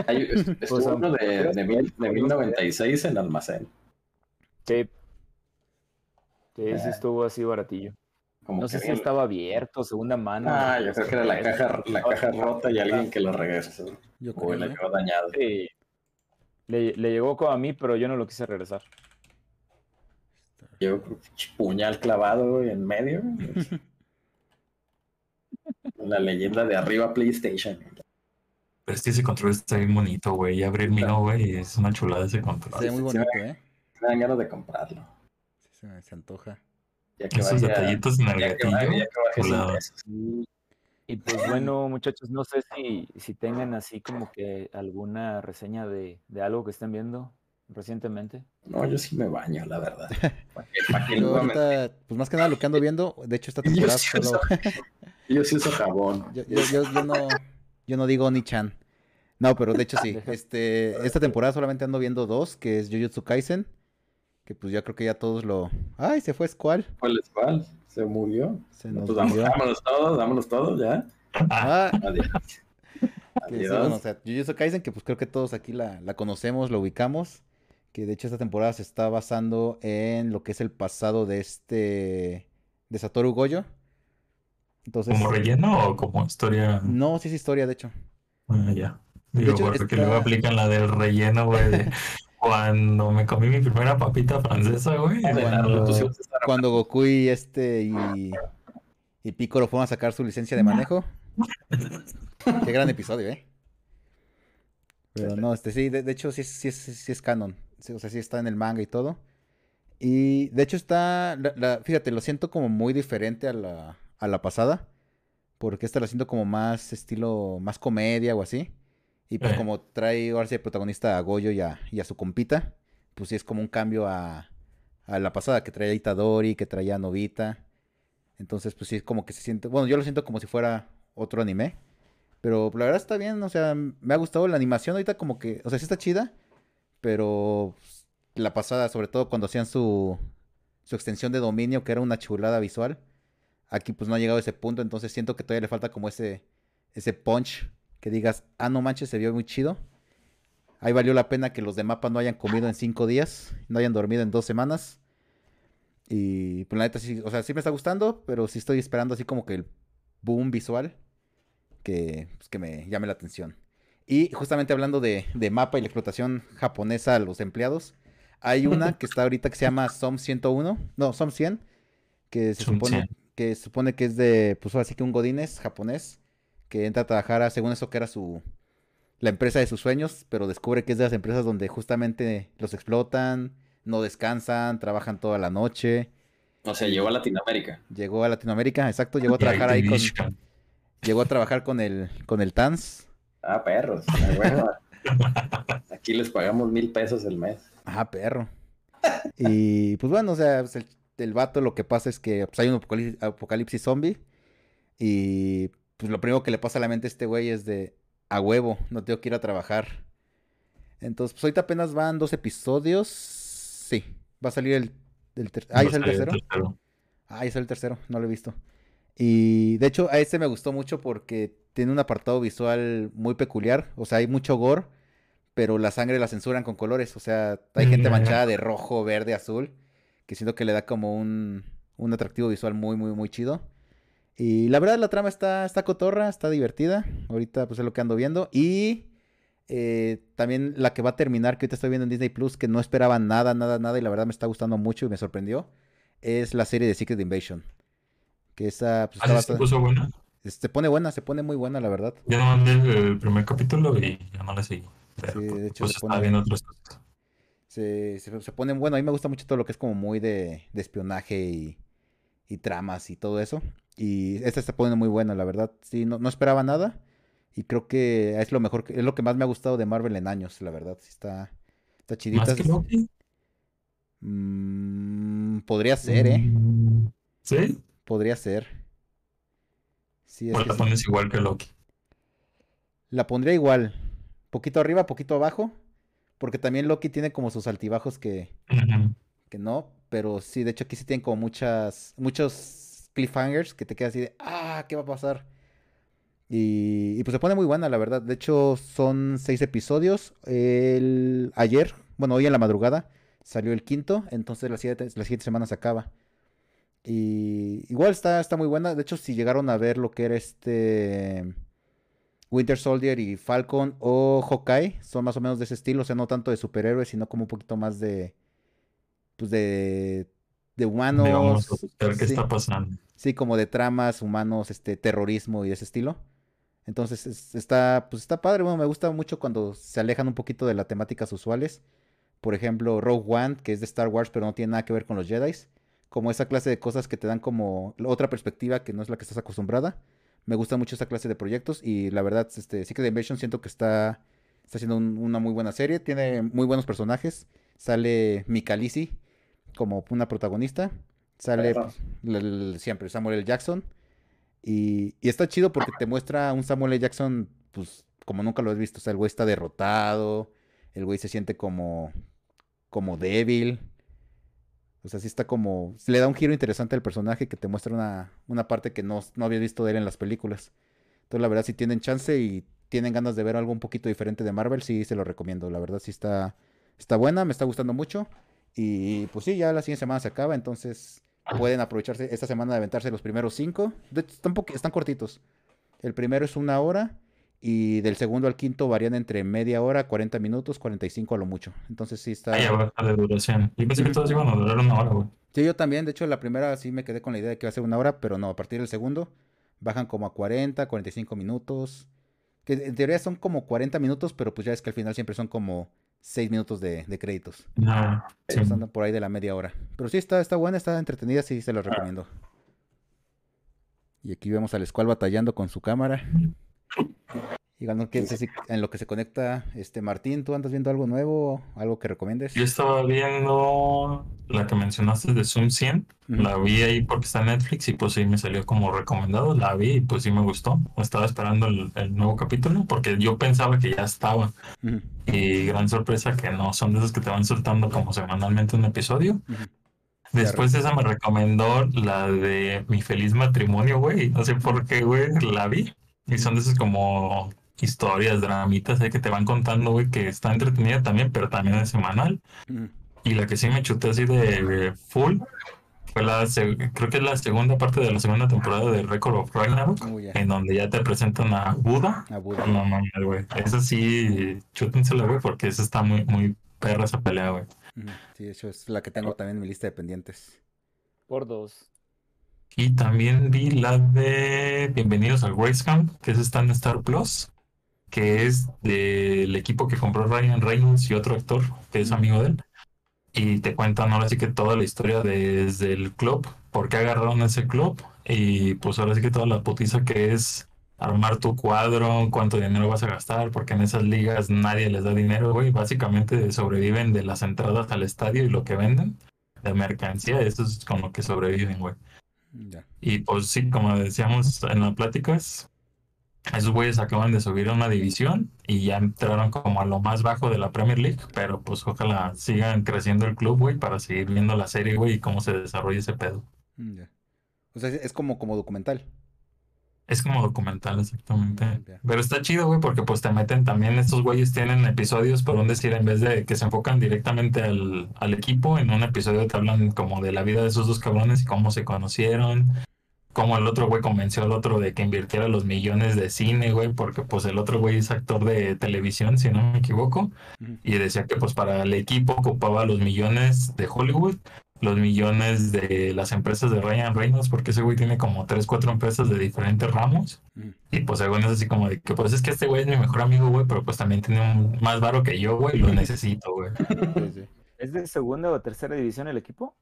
Hay, estuvo pues, uno de, de, mil, de 1096 en almacén. Sí. Sí, sí estuvo así baratillo. no sé si estaba abierto, segunda mano. Ah, yo creo que era la caja, la caja rota y alguien que lo regresó. Yo creo. O la. Sí. Le, le, llegó como a mí, pero yo no lo quise regresar. Yo puñal clavado en medio. la leyenda de arriba PlayStation. Pero es que ese control está bien bonito, güey. Y abrir mío, güey, es una chulada ese control. Está muy bonito, ¿eh? Me dan ganas de comprarlo. Se, me, antoja. Esos detallitos en el gatillo. Y pues bueno, muchachos, no sé si, si tengan así como que alguna reseña de, de algo que estén viendo recientemente. No, yo sí me baño, la verdad. pues más que nada lo que ando viendo, de hecho esta temporada yo sí uso, yo sí uso jabón. Yo, yo, yo, no, yo no digo ni chan. No, pero de hecho sí. Este, esta temporada solamente ando viendo dos, que es Jujutsu Kaisen, que pues ya creo que ya todos lo... ¡Ay, se fue Squall! ¿Cuál Squall? Se murió. Se nos pues murió. Vámonos todos, vámonos todos, ya. Ah. Adiós. Adiós. o sea, Jujutsu Kaisen, que pues creo que todos aquí la, la conocemos, lo ubicamos. Que de hecho esta temporada se está basando en lo que es el pasado de este... de Satoru Goyo. Entonces, ¿Como relleno o como historia? No, sí es historia, de hecho. Ah, ya. Digo, porque luego aplican la del relleno, güey. Cuando me comí mi primera papita francesa, güey. Cuando, Goku y este y, y Piccolo fueron a sacar su licencia de manejo. Qué gran episodio, ¿eh? Pero no, este sí, de, hecho sí, sí, sí, es canon. o sea, sí está en el manga y todo. Y de hecho está, fíjate, lo siento como muy diferente a la, a la pasada. Porque esta la siento como más estilo, más comedia o así. Y pues como trae ahora sí el protagonista a Goyo y a, su compita, pues sí es como un cambio a, a la pasada que traía a Itadori, que traía a Novita. Entonces pues sí es como que se siente, bueno yo lo siento como si fuera otro anime. Pero la verdad está bien, o sea, me ha gustado la animación ahorita como que, o sea, sí está chida, pero la pasada, sobre todo cuando hacían su, su extensión de dominio, que era una chulada visual, aquí pues no ha llegado a ese punto, entonces siento que todavía le falta como ese, ese punch que digas, ah, no manches, se vio muy chido. Ahí valió la pena que los de mapa no hayan comido en cinco días, no hayan dormido en dos semanas. Y pues la neta sí, o sea, sí me está gustando, pero sí estoy esperando así como que el boom visual que, pues, que me llame la atención. Y justamente hablando de, de, mapa y la explotación japonesa a los empleados, hay una que está ahorita que se llama SOM 101, no, SOM 100, que se supone que supone que es de, pues así que un godines japonés, que entra a trabajar según eso que era su la empresa de sus sueños, pero descubre que es de las empresas donde justamente los explotan, no descansan, trabajan toda la noche. O sea, llegó a Latinoamérica. Llegó a Latinoamérica, exacto, llegó a trabajar ahí con llegó a trabajar con el con el TANS. Ah, perros. Aquí les pagamos mil pesos el mes. Ah, perro. Y pues bueno, o sea, pues, el, el, vato lo que pasa es que pues, hay un apocalipsis, apocalipsis zombie y pues lo primero que le pasa a la mente a este güey es de a huevo, no tengo que ir a trabajar. Entonces, pues ahorita apenas van dos episodios. Sí, va a salir el, el Ah, ¿ya el tercero? Ah, sale el tercero, no lo he visto. Y de hecho, a este me gustó mucho porque tiene un apartado visual muy peculiar. O sea, hay mucho gore, pero la sangre la censuran con colores. O sea, hay gente manchada de rojo, verde, azul, que siento que le da como un, un atractivo visual muy, muy, muy chido. Y la verdad la trama está, está cotorra, está divertida. Ahorita pues es lo que ando viendo. Y eh, también la que va a terminar, que ahorita estoy viendo en Disney Plus, que no esperaba nada, nada, nada. Y la verdad me está gustando mucho y me sorprendió. Es la serie de Secret Invasion. Que esa pues, ¿Ah, se puso buena? Se pone buena, se pone muy buena, la verdad. Ya no mandé el primer capítulo y ya no la seguí. sí, de hecho, pues, se pone, viendo otras cosas. Se, se, pone bueno. A mí me gusta mucho todo lo que es como muy de, de espionaje y, y tramas y todo eso. Y esta está poniendo muy buena, la verdad. Sí, no, no esperaba nada. Y creo que es lo mejor, es lo que más me ha gustado de Marvel en años, la verdad. Sí está, está chidita. ¿Más que Loki? Mm, podría ser, ¿eh? Mm, ¿Sí? Podría ser. Sí, es la pones igual que Loki? La pondría igual. Poquito arriba, poquito abajo. Porque también Loki tiene como sus altibajos que, que no. Pero sí, de hecho aquí sí tienen como muchas, muchos cliffhangers que te quedas así de, ah, ¿qué va a pasar? Y, pues se pone muy buena, la verdad. De hecho, son seis episodios. El, ayer, bueno, hoy en la madrugada, salió el quinto. Entonces la siguiente, la siguiente semana se acaba. Y igual está, está muy buena. De hecho, si llegaron a ver lo que era este Winter Soldier y Falcon o Hawkeye, son más o menos de ese estilo. O sea, no tanto de superhéroes, sino como un poquito más de. Pues de. De humanos. qué está pasando. Sí, como de tramas, humanos, este, terrorismo y ese estilo. Entonces está, pues está padre, bueno, me gusta mucho cuando se alejan un poquito de las temáticas usuales. Por ejemplo, Rogue One, que es de Star Wars, pero no tiene nada que ver con los Jedi. Como esa clase de cosas que te dan como otra perspectiva que no es la que estás acostumbrada. Me gusta mucho esa clase de proyectos y la verdad, este, Secret Invasion siento que está, está haciendo una muy buena serie. Tiene muy buenos personajes. Sale Mika como una protagonista. Sale pues, siempre Samuel L. Jackson. Y, está chido porque te muestra un Samuel L. Jackson, pues, como nunca lo has visto. O sea, el güey está derrotado, el güey se siente como, como débil. O sea, sí está como... Le da un giro interesante al personaje que te muestra una, una parte que no, no había visto de él en las películas. Entonces, la verdad, si tienen chance y tienen ganas de ver algo un poquito diferente de Marvel, sí se lo recomiendo. La verdad, sí está, está buena, me está gustando mucho. Y pues sí, ya la siguiente semana se acaba, entonces pueden aprovecharse esta semana de aventarse los primeros cinco. están, están cortitos. El primero es una hora y del segundo al quinto varían entre media hora, 40 minutos, 45 a lo mucho. Entonces sí está... De duración. Yo pensé que todos iban a durar una hora, güey. Sí, yo también. De hecho, la primera sí me quedé con la idea de que iba a ser una hora, pero no, a partir del segundo bajan como a 40, 45 minutos. Que en teoría son como 40 minutos, pero pues ya es que al final siempre son como seis minutos de, créditos. No, sí. Andan por ahí de la media hora. Pero sí, está, está buena, está entretenida, sí, se lo recomiendo. Y aquí vemos al Squall batallando con su cámara. Y que en lo que se conecta este Martín, ¿tú andas viendo algo nuevo? ¿Algo que recomiendes? Yo estaba viendo la que mencionaste de Zoom 100. La vi ahí porque está en Netflix y pues sí me salió como recomendado. La vi y pues sí me gustó. Estaba esperando el, nuevo capítulo porque yo pensaba que ya estaba. Y gran sorpresa que no, son de esos que te van soltando como semanalmente un episodio. Después de esa me recomendó la de Mi Feliz Matrimonio, güey. No sé por qué, güey, la vi. Y son de esos como historias, dramitas que te van contando, güey, que está entretenida también, pero también es semanal. Y la que sí me chuté así de, full fue la, creo que es la segunda parte de la segunda temporada de Record of Ragnarok, en donde ya te presentan a Buda. A Buda. No mames, güey. Esa sí, chútensela, güey, porque esa está muy, muy perra esa pelea, güey. Sí, eso es la que tengo también en mi lista de pendientes. Por dos. Y también vi la de Bienvenidos al Camp, que es esta en Star Plus que es del equipo que compró Ryan Reynolds y otro actor que es amigo de él. Y te cuentan ahora sí que toda la historia desde el club, por qué agarraron ese club y pues ahora sí que toda la putiza que es armar tu cuadro, cuánto dinero vas a gastar, porque en esas ligas nadie les da dinero, güey. Básicamente sobreviven de las entradas al estadio y lo que venden de mercancía, eso es con lo que sobreviven, güey. Y pues sí, como decíamos en la plática, es esos güeyes acaban de subir a una división y ya entraron como a lo más bajo de la Premier League, pero pues ojalá sigan creciendo el club, güey, para seguir viendo la serie, güey, y cómo se desarrolla ese pedo. Mm, o sea, es como, como documental. Es como documental, exactamente. Pero está chido, güey, porque pues te meten también, estos güeyes tienen episodios, por un decir, en vez de que se enfocan directamente al, al equipo, en un episodio te hablan como de la vida de esos dos cabrones y cómo se conocieron, como el otro güey convenció al otro de que invirtiera los millones de cine, güey, porque pues el otro güey es actor de televisión, si no me equivoco, y decía que pues para el equipo ocupaba los millones de Hollywood, los millones de las empresas de Ryan Reynolds, porque ese güey tiene como tres, cuatro empresas de diferentes ramos, y pues según es así como de que pues es que este güey es mi mejor amigo, güey, pero pues también tiene un más varo que yo, güey, y lo necesito, güey. ¿Es de segunda o tercera división el equipo?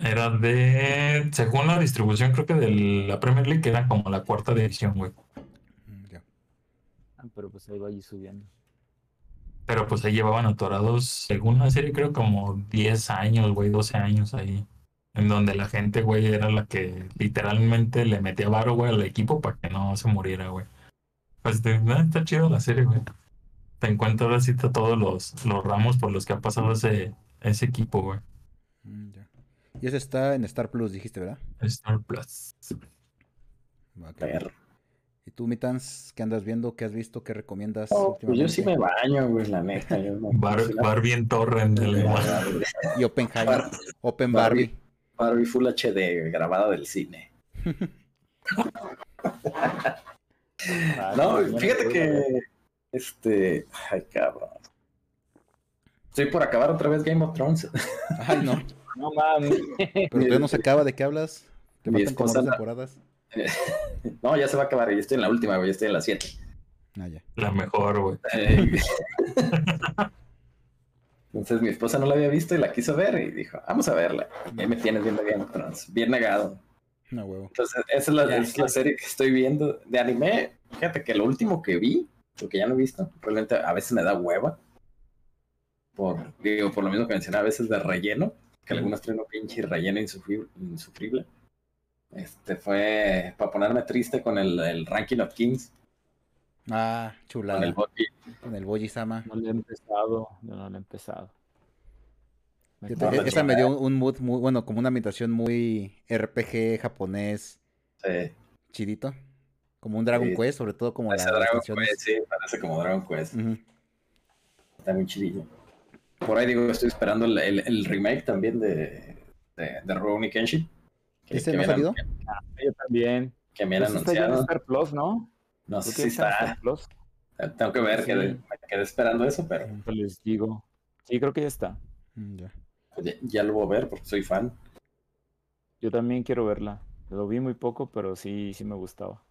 Era de, según la distribución, creo que de la Premier League era como la cuarta división, güey. Mm, ya. Ah, pero pues ahí va allí subiendo. Pero pues ahí llevaban atorados, según la serie, creo como 10 años, güey, 12 años ahí. En donde la gente, güey, era la que literalmente le metía varo, güey, al equipo para que no se muriera, güey. Pues está chido la serie, güey. te encuentro ahora sí todos los, los ramos por los que ha pasado ese, ese equipo, güey. Mm, y ese está en Star Plus, dijiste, ¿verdad? Star Plus. ¿Y tú, Mitans, qué andas viendo? ¿Qué has visto? ¿Qué recomiendas? Oh, pues yo sí me baño, güey, la neta. Barbie en Torrent. y Oppenheimer. Open Barbie. Barbie Full HD, grabada del cine. no, fíjate que. Este. Ay, cabrón. Estoy por acabar otra vez Game of Thrones. Ay, no. No mames. Pero todavía no se acaba, ¿de qué hablas? ¿Te faltan como dos temporadas? no, ya se va a acabar. Yo estoy en la última, güey. Yo estoy en la 7. Ah, ya. La mejor, güey. Entonces mi esposa no la había visto y la quiso ver y dijo, vamos a verla. Y ahí me tienes viendo Game of Thrones. Bien negado. No, huevo. Entonces, esa es, la, es la, serie que estoy viendo de anime. Fíjate que lo último que vi, porque ya no he visto, realmente a veces me da hueva. Por, digo, por lo mismo que mencionaba, a veces de relleno, que algunos traen un pinche relleno insufrible. Este fue para ponerme triste con el, el ranking of Kings. Ah, chulada. Con el Boji. Con el Boji Sama. No le he empezado, no, no le he empezado. esa me dio un mood muy, bueno, como una ambientación muy RPG japonés. Sí. Chidito. Como un Dragon Quest, sobre todo como la Dragon Quest, sí, parece como Dragon Quest. Está muy chidillo. Por ahí digo, estoy esperando el, el, remake también de, de, de Rurouni Kenshin. ¿Ese no ha salido? Ah, yo también. Que me han pues anunciado. Está Star Plus, ¿no? No sé si está. Plus. Tengo que ver, que me quedé esperando eso, pero. Pues les digo. Sí, creo que ya está. Mm, ya. Pues ya, lo voy a ver porque soy fan. Yo también quiero verla. Lo vi muy poco, pero sí, sí me gustaba.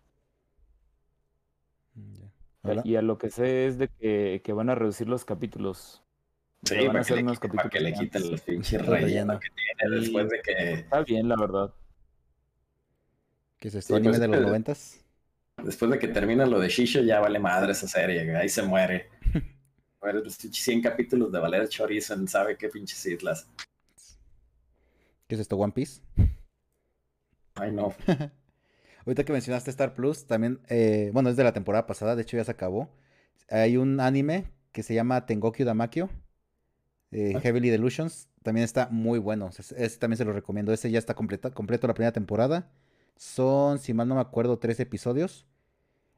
Mm, y a lo que sé es de que, que van a reducir los capítulos. Sí, van a hacer le, unos capítulos para que le quiten los pinches rellenos que tiene después de que. Está bien, la verdad. ¿Que se anime pues, de los noventas? Después de que termina lo de Shisho, ya vale madre esa serie, ahí se muere. Bueno, 100 capítulos de Valer Chorizo en sabe qué pinches islas. ¿Qué es esto, One Piece? Ay, no. Ahorita que mencionaste Star Plus, también, eh, bueno, es de la temporada pasada, de hecho ya se acabó. Hay un anime que se llama Tengoku Damakyo, eh, ah. Heavily Delusions. También está muy bueno. Ese, también se lo recomiendo. Ese ya está completo la primera temporada. Son, si mal no me acuerdo, tres episodios.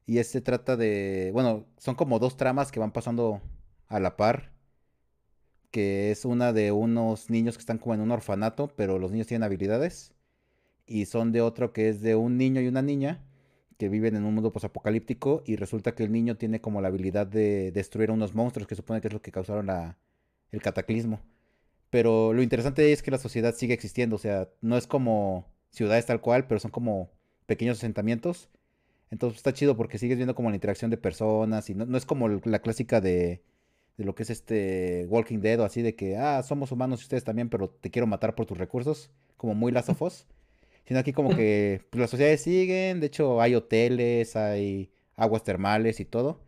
Y este trata de. Bueno, son como dos tramas que van pasando a la par. Que es una de unos niños que están como en un orfanato, pero los niños tienen habilidades. Y son de otro que es de un niño y una niña que viven en un mundo posapocalíptico. Y resulta que el niño tiene como la habilidad de destruir a unos monstruos, que supone que es lo que causaron la, el cataclismo. Pero lo interesante es que la sociedad sigue existiendo. O sea, no es como ciudades tal cual, pero son como pequeños asentamientos. Entonces está chido porque sigues viendo como la interacción de personas y no, es como la clásica de, de, lo que es este Walking Dead o así de que, ah, somos humanos y ustedes también, pero te quiero matar por tus recursos, como muy Last of Sino aquí como que pues, las sociedades siguen, de hecho hay hoteles, hay aguas termales y todo.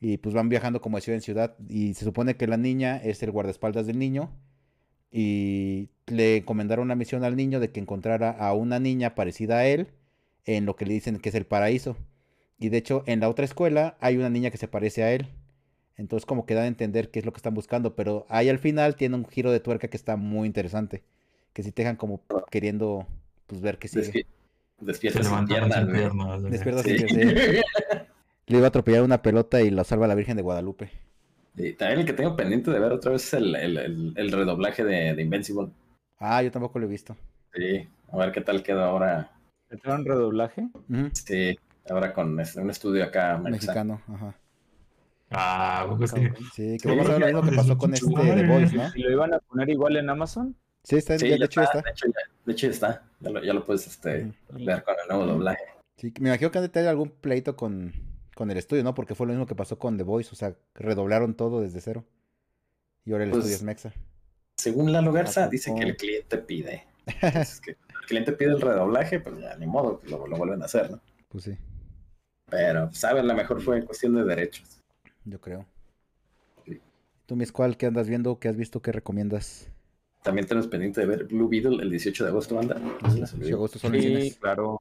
Y pues van viajando como de ciudad en ciudad y se supone que la niña es el guardaespaldas del niño y le encomendaron una misión al niño de que encontrara a una niña parecida a él en lo que le dicen que es el paraíso. Y de hecho, en la otra escuela hay una niña que se parece a él. Entonces como que da a entender qué es lo que están buscando. Pero ahí al final tiene un giro de tuerca que está muy interesante. Que si te dejan como queriendo pues ver qué sigue. Despierta sin piernas. Despierta sin piernas. Le iba a atropellar una pelota y la salva la Virgen de Guadalupe. Y también el que tengo pendiente de ver otra vez es el, el, el, redoblaje de, de, Invincible. Ah, yo tampoco lo he visto. Sí, a ver qué tal queda ahora. ¿Está un redoblaje? Sí, ahora con un estudio acá mexicano. Ajá. Ah, pues sí. Sí, que vamos a ver lo mismo que pasó con este The Voice, ¿no? ¿Y lo iban a poner igual en Amazon? Sí, está, sí, ya, de hecho está. De hecho, ya, de hecho está. Ya lo, ya lo puedes este, ver con el nuevo doblaje. Sí, me imagino que han de tener algún pleito con, con el estudio, ¿no? Porque fue lo mismo que pasó con The Voice, o sea, redoblaron todo desde cero. Y ahora el pues, estudio es Mexa. Según Lalo Garza, dice que el cliente pide. que el cliente pide el redoblaje, pues ya ni modo, lo, lo vuelven a hacer, ¿no? Pues sí. Pero, ¿sabes? La mejor fue en cuestión de derechos. Yo creo. ¿Tú, Miss, cuál, qué andas viendo? ¿Qué has visto? ¿Qué recomiendas? También tenemos pendiente de ver Blue Beetle el 18 de agosto, anda. de agosto son sí, claro.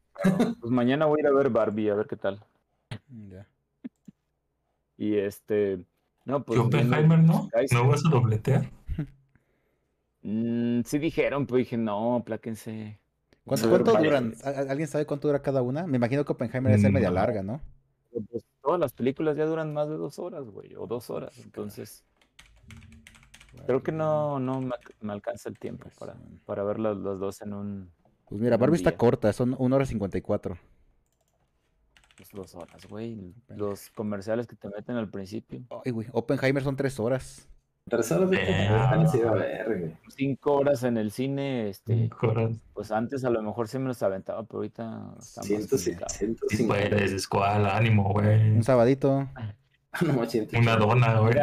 Pues mañana voy a ir a ver Barbie, a ver qué tal. Ya. Y este, No, pues. Oppenheimer no? ¿No vas a dobletear? Mm, sí dijeron, pero dije, no, pláquense. ¿Cuánto, duran? ¿Alguien sabe cuánto dura cada una? Me imagino que Oppenheimer es ser media larga, ¿no? Pues, todas las películas ya duran más de dos horas, güey, o dos horas, entonces. Creo que no, no me, alcanza el tiempo para, para ver las, dos en un. Pues mira, Barbie está corta, son una hora cincuenta y cuatro. Pues dos horas, güey. Los comerciales que te meten al principio. Ay, güey, Oppenheimer son tres horas. Tres horas de ver, Cinco horas en el cine, este. Pues antes a lo mejor sí me los aventaba, pero ahorita está Si puedes, escuela, ánimo, güey. Un sabadito. Una dona, güey.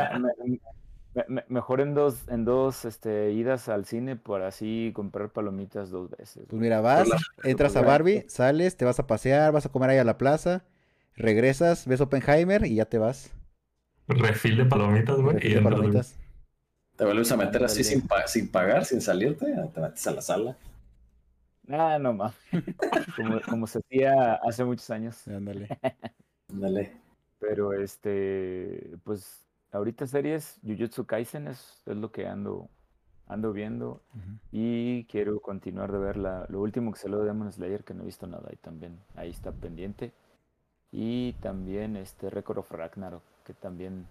mejor en dos, en dos este, idas al cine para así comprar palomitas dos veces. Pues mira, vas, entras a Barbie, sales, te vas a pasear, vas a comer ahí a la plaza, regresas, ves Oppenheimer y ya te vas. Refil de palomitas, güey. y de palomitas. Te vuelves a meter así sin, sin pagar, sin salirte, te metes a la sala. Ah, no más. como, se hacía hace muchos años. Ándale. Ándale. Pero este, pues ahorita series, Jujutsu Kaisen es, es lo que ando, ando viendo. Y quiero continuar de ver la, lo último que salió de Demon Slayer, que no he visto nada y también ahí está pendiente. Y también este Record of Ragnarok, que también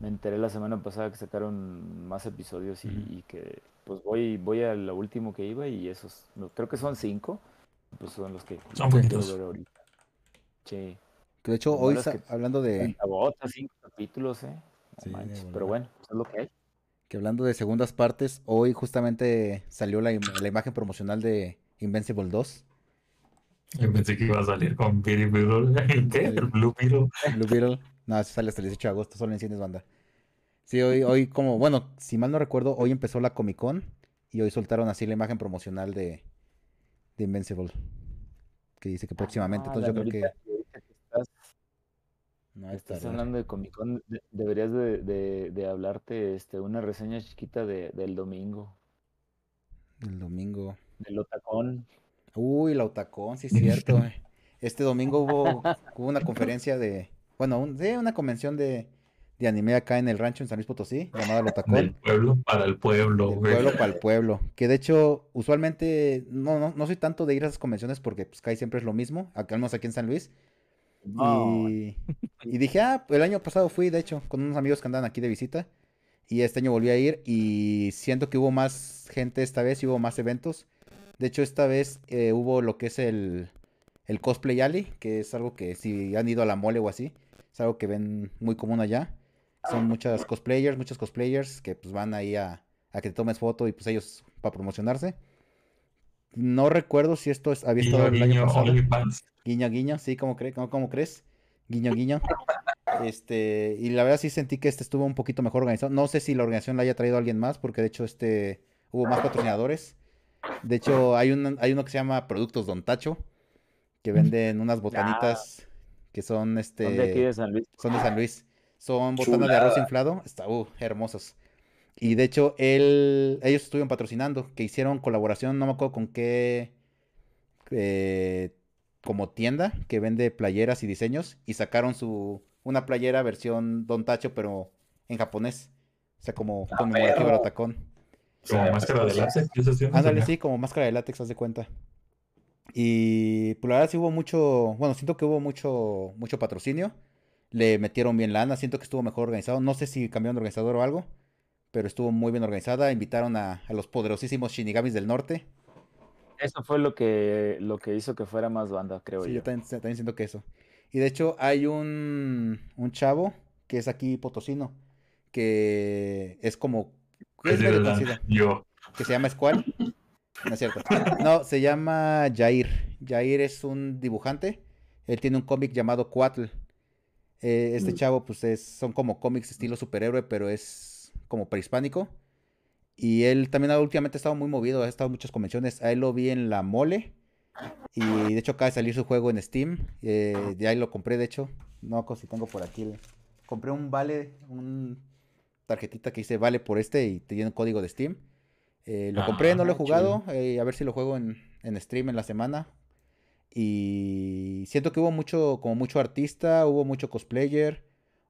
me enteré la semana pasada que sacaron más episodios y, que pues voy voy a lo último que iba y esos creo que son cinco pues son los que son poquitos ahorita. Sí. Que de hecho hoy hablando de cinco capítulos eh pero bueno es lo que hay. Que hablando de segundas partes hoy justamente salió la, imagen promocional de Invincible 2 yo pensé que iba a salir con Billy Beetle. ¿Qué? El Blue Beetle. Blue Beetle. No, sale hasta el 18 de agosto, solo en cines banda. Sí, hoy, hoy como, bueno, si mal no recuerdo, hoy empezó la Comic Con y hoy soltaron así la imagen promocional de, de Invincible. Que dice que próximamente. Entonces yo creo que. Estás, no estás hablando de Comic Con, deberías de, de, hablarte este, una reseña chiquita de, del domingo. Del domingo. Del Otacón. Uy, el Otacón, sí es cierto. este domingo hubo, hubo una conferencia de, bueno, una convención de, anime acá en el rancho en San Luis Potosí, llamada Lotacón. Del pueblo para el pueblo, Del pueblo para el pueblo. Que de hecho, usualmente, no, no, no soy tanto de ir a esas convenciones porque pues casi siempre es lo mismo, acá al menos aquí en San Luis. Y, y, dije, ah, el año pasado fui, de hecho, con unos amigos que andaban aquí de visita. Y este año volví a ir y siento que hubo más gente esta vez y hubo más eventos. De hecho, esta vez eh, hubo lo que es el, el Cosplay Alley, que es algo que si han ido a la mole o así, es algo que ven muy común allá. Son muchas cosplayers, muchos cosplayers que pues van ahí a, que te tomes foto y pues ellos para promocionarse. No recuerdo si esto es, había estado el año pasado. Guiño, guiño, sí, ¿cómo, crees? ¿Cómo, crees? Guiño, guiño. Este, y la verdad sí sentí que este estuvo un poquito mejor organizado. No sé si la organización la haya traído a alguien más, porque de hecho este hubo más patrocinadores. De hecho, hay, un, hay uno que se llama Productos Don Tacho, que venden unas botanitas que son este. Son de aquí de San Luis. Son de San Luis. Son botanas de arroz inflado. Está, uh, hermosos. Y de hecho, él, ellos estuvieron patrocinando, que hicieron colaboración, no me acuerdo con qué, eh, como tienda que vende playeras y diseños, y sacaron su, una playera versión Don Tacho, pero en japonés. O sea, como ah, conmemorativo tacón. Como máscara de látex. Ándale, sí, como máscara de látex, haz de cuenta. Y pues la verdad sí hubo mucho, bueno, siento que hubo mucho, mucho patrocinio. Le metieron bien lana, siento que estuvo mejor organizado. No sé si cambiaron de organizador o algo, pero estuvo muy bien organizada. Invitaron a, los poderosísimos Shinigamis del Norte. Eso fue lo que, lo que hizo que fuera más banda, creo sí, yo. yo también, siento que eso. Y de hecho hay un, un chavo que es aquí potosino, que es como... Es yo. Que se llama Squall. No es cierto. No, se llama Jair. Jair es un dibujante. Él tiene un cómic llamado Cuatl. Eh, este mm. chavo, pues es, son como cómics estilo superhéroe, pero es como prehispánico. Y él también últimamente ha estado muy movido, ha estado en muchas convenciones. A él lo vi en la mole. Y de hecho acaba de salir su juego en Steam. Eh, de ahí lo compré, de hecho. No, si tengo por aquí. Compré un vale, un tarjetita que dice vale por este y te tiene un código de Steam. Eh, lo compré, no lo he jugado. Eh, a ver si lo juego en, stream en la semana. Y siento que hubo mucho, como mucho artista, hubo mucho cosplayer,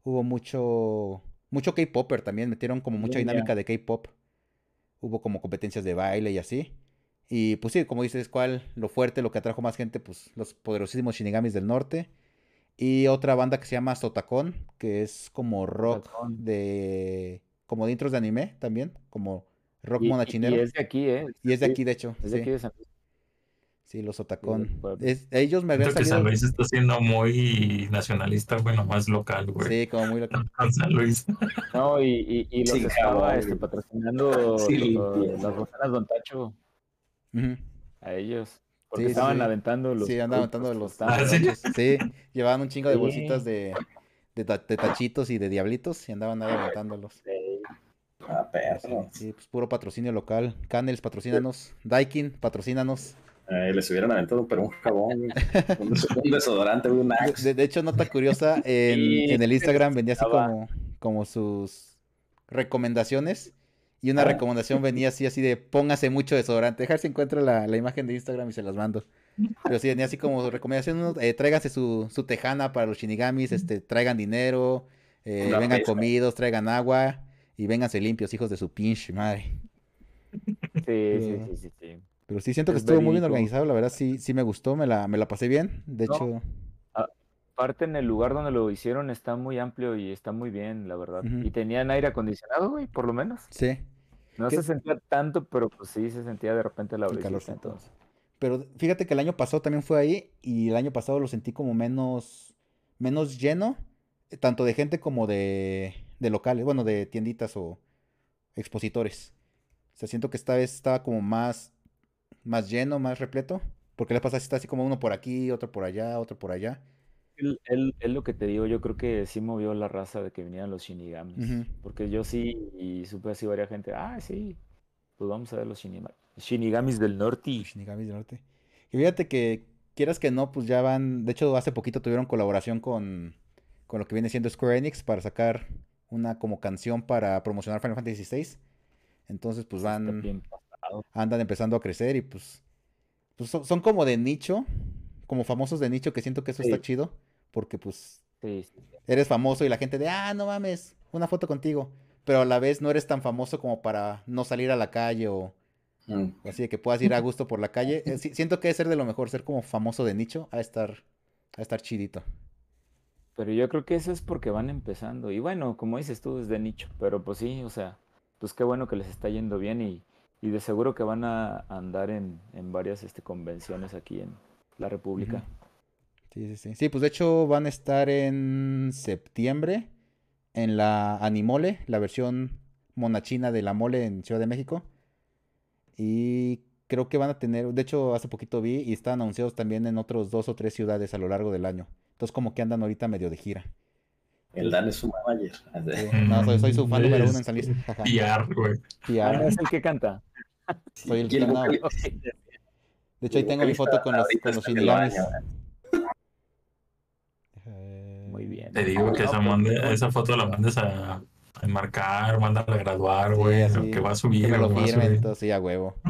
hubo mucho Mucho K-Popper también, metieron como mucha dinámica de K-Pop. Hubo como competencias de baile y así. Y pues sí, como dices, ¿cuál? Lo fuerte, lo que atrajo más gente, pues los poderosísimos Shinigamis del norte. Y otra banda que se llama Sotacon, que es como rock de. como de intros de anime también, como rock monachinero. Y es de aquí, ¿eh? Y es de aquí, de hecho. Es de aquí de San Luis. Sí, los Otacón. ellos me habían salido... que San Luis está siendo muy nacionalista, bueno, más local, güey. Sí, como muy local. San Luis. No, y, y, los estaba este, patrocinando las botanas Don Tacho. A ellos. Porque estaban aventando los. Sí, andaban aventando los. Ah, ¿sí? llevaban un chingo de bolsitas de, de, tachitos y de diablitos y andaban aventándolos. Ah, perro. Sí, pues puro patrocinio local. Canels, patrocínanos. Daikin, patrocínanos. Eh, les hubieran aventado, pero un jabón, un, desodorante, un Axe. De, hecho, nota curiosa, en, en el Instagram vendía así como, como sus recomendaciones. Y una ah. recomendación venía así, así de póngase mucho desodorante. Dejar si encuentro la, la, imagen de Instagram y se las mando. Pero sí, venía así como recomendación, eh, tráiganse su, su, tejana para los shinigamis, este, traigan dinero, eh, vengan comidos, traigan agua y vénganse limpios, hijos de su pinche madre. Sí, sí, sí, sí. Pero sí siento que estuvo muy bien organizado, la verdad sí, sí me gustó, me la, me la pasé bien. De hecho. Aparte en el lugar donde lo hicieron está muy amplio y está muy bien, la verdad. Y tenían aire acondicionado, güey, por lo menos. Sí. No se sentía tanto, pero pues sí se sentía de repente la calor entonces. Pero fíjate que el año pasado también fue ahí y el año pasado lo sentí como menos, menos lleno, tanto de gente como de, de locales, bueno, de tienditas o expositores. O sea, siento que esta vez estaba como más más lleno, más repleto? Porque le pasa está así como uno por aquí, otro por allá, otro por allá. Él, lo que te digo, yo creo que sí movió la raza de que vinieran los Shinigamis. Porque yo sí, y supe así varias gente, ah, sí, pues vamos a ver los Shinigamis del norte. Shinigamis del norte. Y fíjate que, quieras que no, pues ya van, de hecho hace poquito tuvieron colaboración con, con lo que viene siendo Square Enix para sacar una como canción para promocionar Final Fantasy VI. Entonces, pues van andan empezando a crecer y pues, pues son, como de nicho, como famosos de nicho, que siento que eso está chido, porque pues eres famoso y la gente de, ah, no mames, una foto contigo, pero a la vez no eres tan famoso como para no salir a la calle o, mm. así de que puedas ir a gusto por la calle. Eh, siento que es ser de lo mejor, ser como famoso de nicho, a estar, a estar chidito. Pero yo creo que eso es porque van empezando. Y bueno, como dices tú, es de nicho. Pero pues sí, o sea, pues qué bueno que les está yendo bien y, y de seguro que van a andar en, varias este, convenciones aquí en la República. Sí, sí, sí. Sí, pues de hecho van a estar en septiembre en la Animole, la versión monachina de la mole en Ciudad de México. Y creo que van a tener, de hecho hace poquito vi y están anunciados también en otros dos o tres ciudades a lo largo del año. Entonces como que andan ahorita medio de gira. El Dan es su manager. no, soy, su fan número uno en San Luis. PR, güey. PR. es el que canta. Soy el que canta. De hecho, ahí tengo mi foto con los, con los bien. Te digo que esa, mande, esa foto la mandes a, a enmarcar, mándala a graduar, güey. Sí, que va a subir. Que me lo firmen, entonces, sí, a huevo.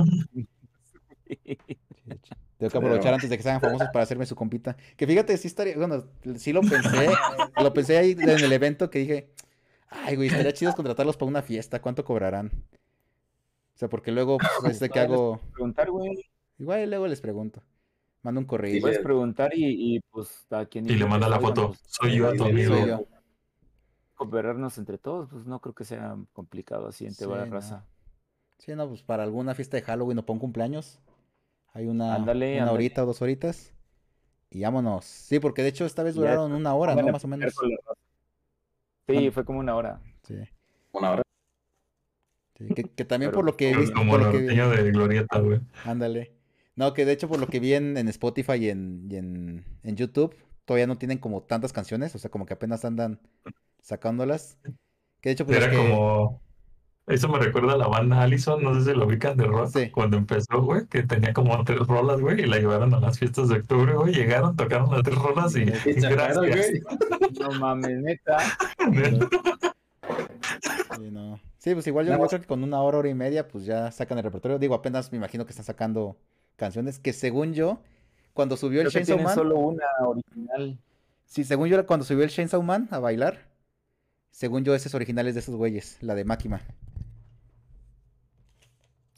Tengo que aprovechar antes de que sean famosos para hacerme su compita. Que fíjate, sí estaría, bueno, sí lo pensé, lo pensé ahí en el evento que dije, ay, güey, estaría chido contratarlos para una fiesta, ¿cuánto cobrarán? O sea, porque luego, pues, este que hago... Preguntar, güey. Igual luego les pregunto. Mando un correo. puedes preguntar y, pues a quien... Y le manda la foto, pues, soy yo a tu amigo. Cooperarnos entre todos, pues no creo que sea complicado así en sí, raza. Sí, no, pues para alguna fiesta de Halloween o para un cumpleaños, hay una, una horita o dos horitas. Y vámonos. Sí, porque de hecho esta vez duraron una hora, ¿no? Más o menos. Sí, fue como una hora. Sí. Una hora. Sí, que, también por lo que vi. Como por lo que de glorieta, güey. Ándale. No, que de hecho por lo que vi en, Spotify y, en, y en, en, YouTube, todavía no tienen como tantas canciones, o sea, como que apenas andan sacándolas. Que de hecho, pues. Era como eso me recuerda a la banda Allison, no sé si lo ubican de rock, cuando empezó, güey, que tenía como tres rolas, güey, y la llevaron a las fiestas de octubre, güey, llegaron, tocaron las tres rolas y, gracias. No mames, neta. Sí, no. sí, pues igual yo creo que con una hora, hora y media, pues ya sacan el repertorio. Digo, apenas me imagino que están sacando canciones que según yo, cuando subió el Chainsaw Man... solo una original. Sí, según yo, cuando subió el Chainsaw Man a bailar, Según yo, ese es original es de esos güeyes, la de Máquima.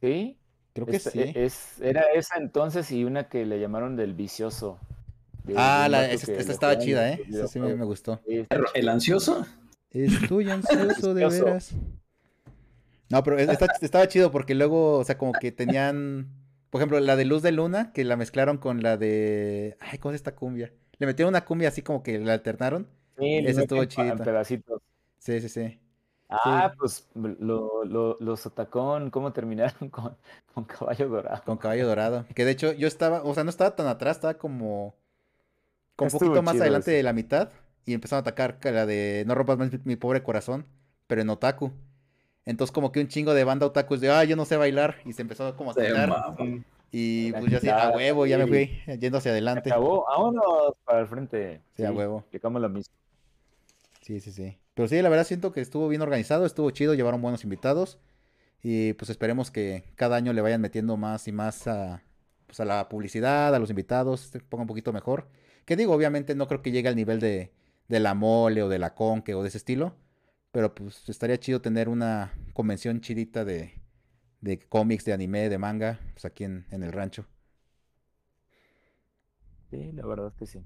¿Sí? Creo que sí. Es, era esa entonces y una que le llamaron del vicioso. ah, la, esta, estaba chida, ¿eh? Esa sí me, gustó. ¿El ansioso? Estoy ansioso de veras. No, pero estaba chido porque luego, o sea, como que tenían, por ejemplo, la de Luz de Luna, que la mezclaron con la de, ay, ¿cómo es esta cumbia? Le metieron una cumbia así como que la alternaron. Sí, Esa estuvo chida. pedacitos. Sí, sí, sí. Ah, pues lo, lo, los atacón, ¿cómo terminaron con, con, Caballo Dorado? Con Caballo Dorado. Que de hecho yo estaba, o sea, no estaba tan atrás, estaba como, como un poquito más adelante de la mitad. Y empezaron a atacar la de No rompas más mi, pobre corazón, pero en otaku. Entonces como que un chingo de banda otaku es de, ah, yo no sé bailar. Y se empezó como a atacar. Y pues yo así, a huevo, ya me fui yendo hacia adelante. Acabó, vámonos para el frente. Sí, a huevo. Llegamos la misma. Sí, sí, sí. Pero sí, la verdad siento que estuvo bien organizado, estuvo chido, llevaron buenos invitados. Y pues esperemos que cada año le vayan metiendo más y más a, pues, a la publicidad, a los invitados, se ponga un poquito mejor. Que digo, obviamente no creo que llegue al nivel de, de la mole o de la conque o de ese estilo. Pero pues estaría chido tener una convención chidita de, de cómics, de anime, de manga, pues aquí en, en el rancho. Sí, la verdad que sí.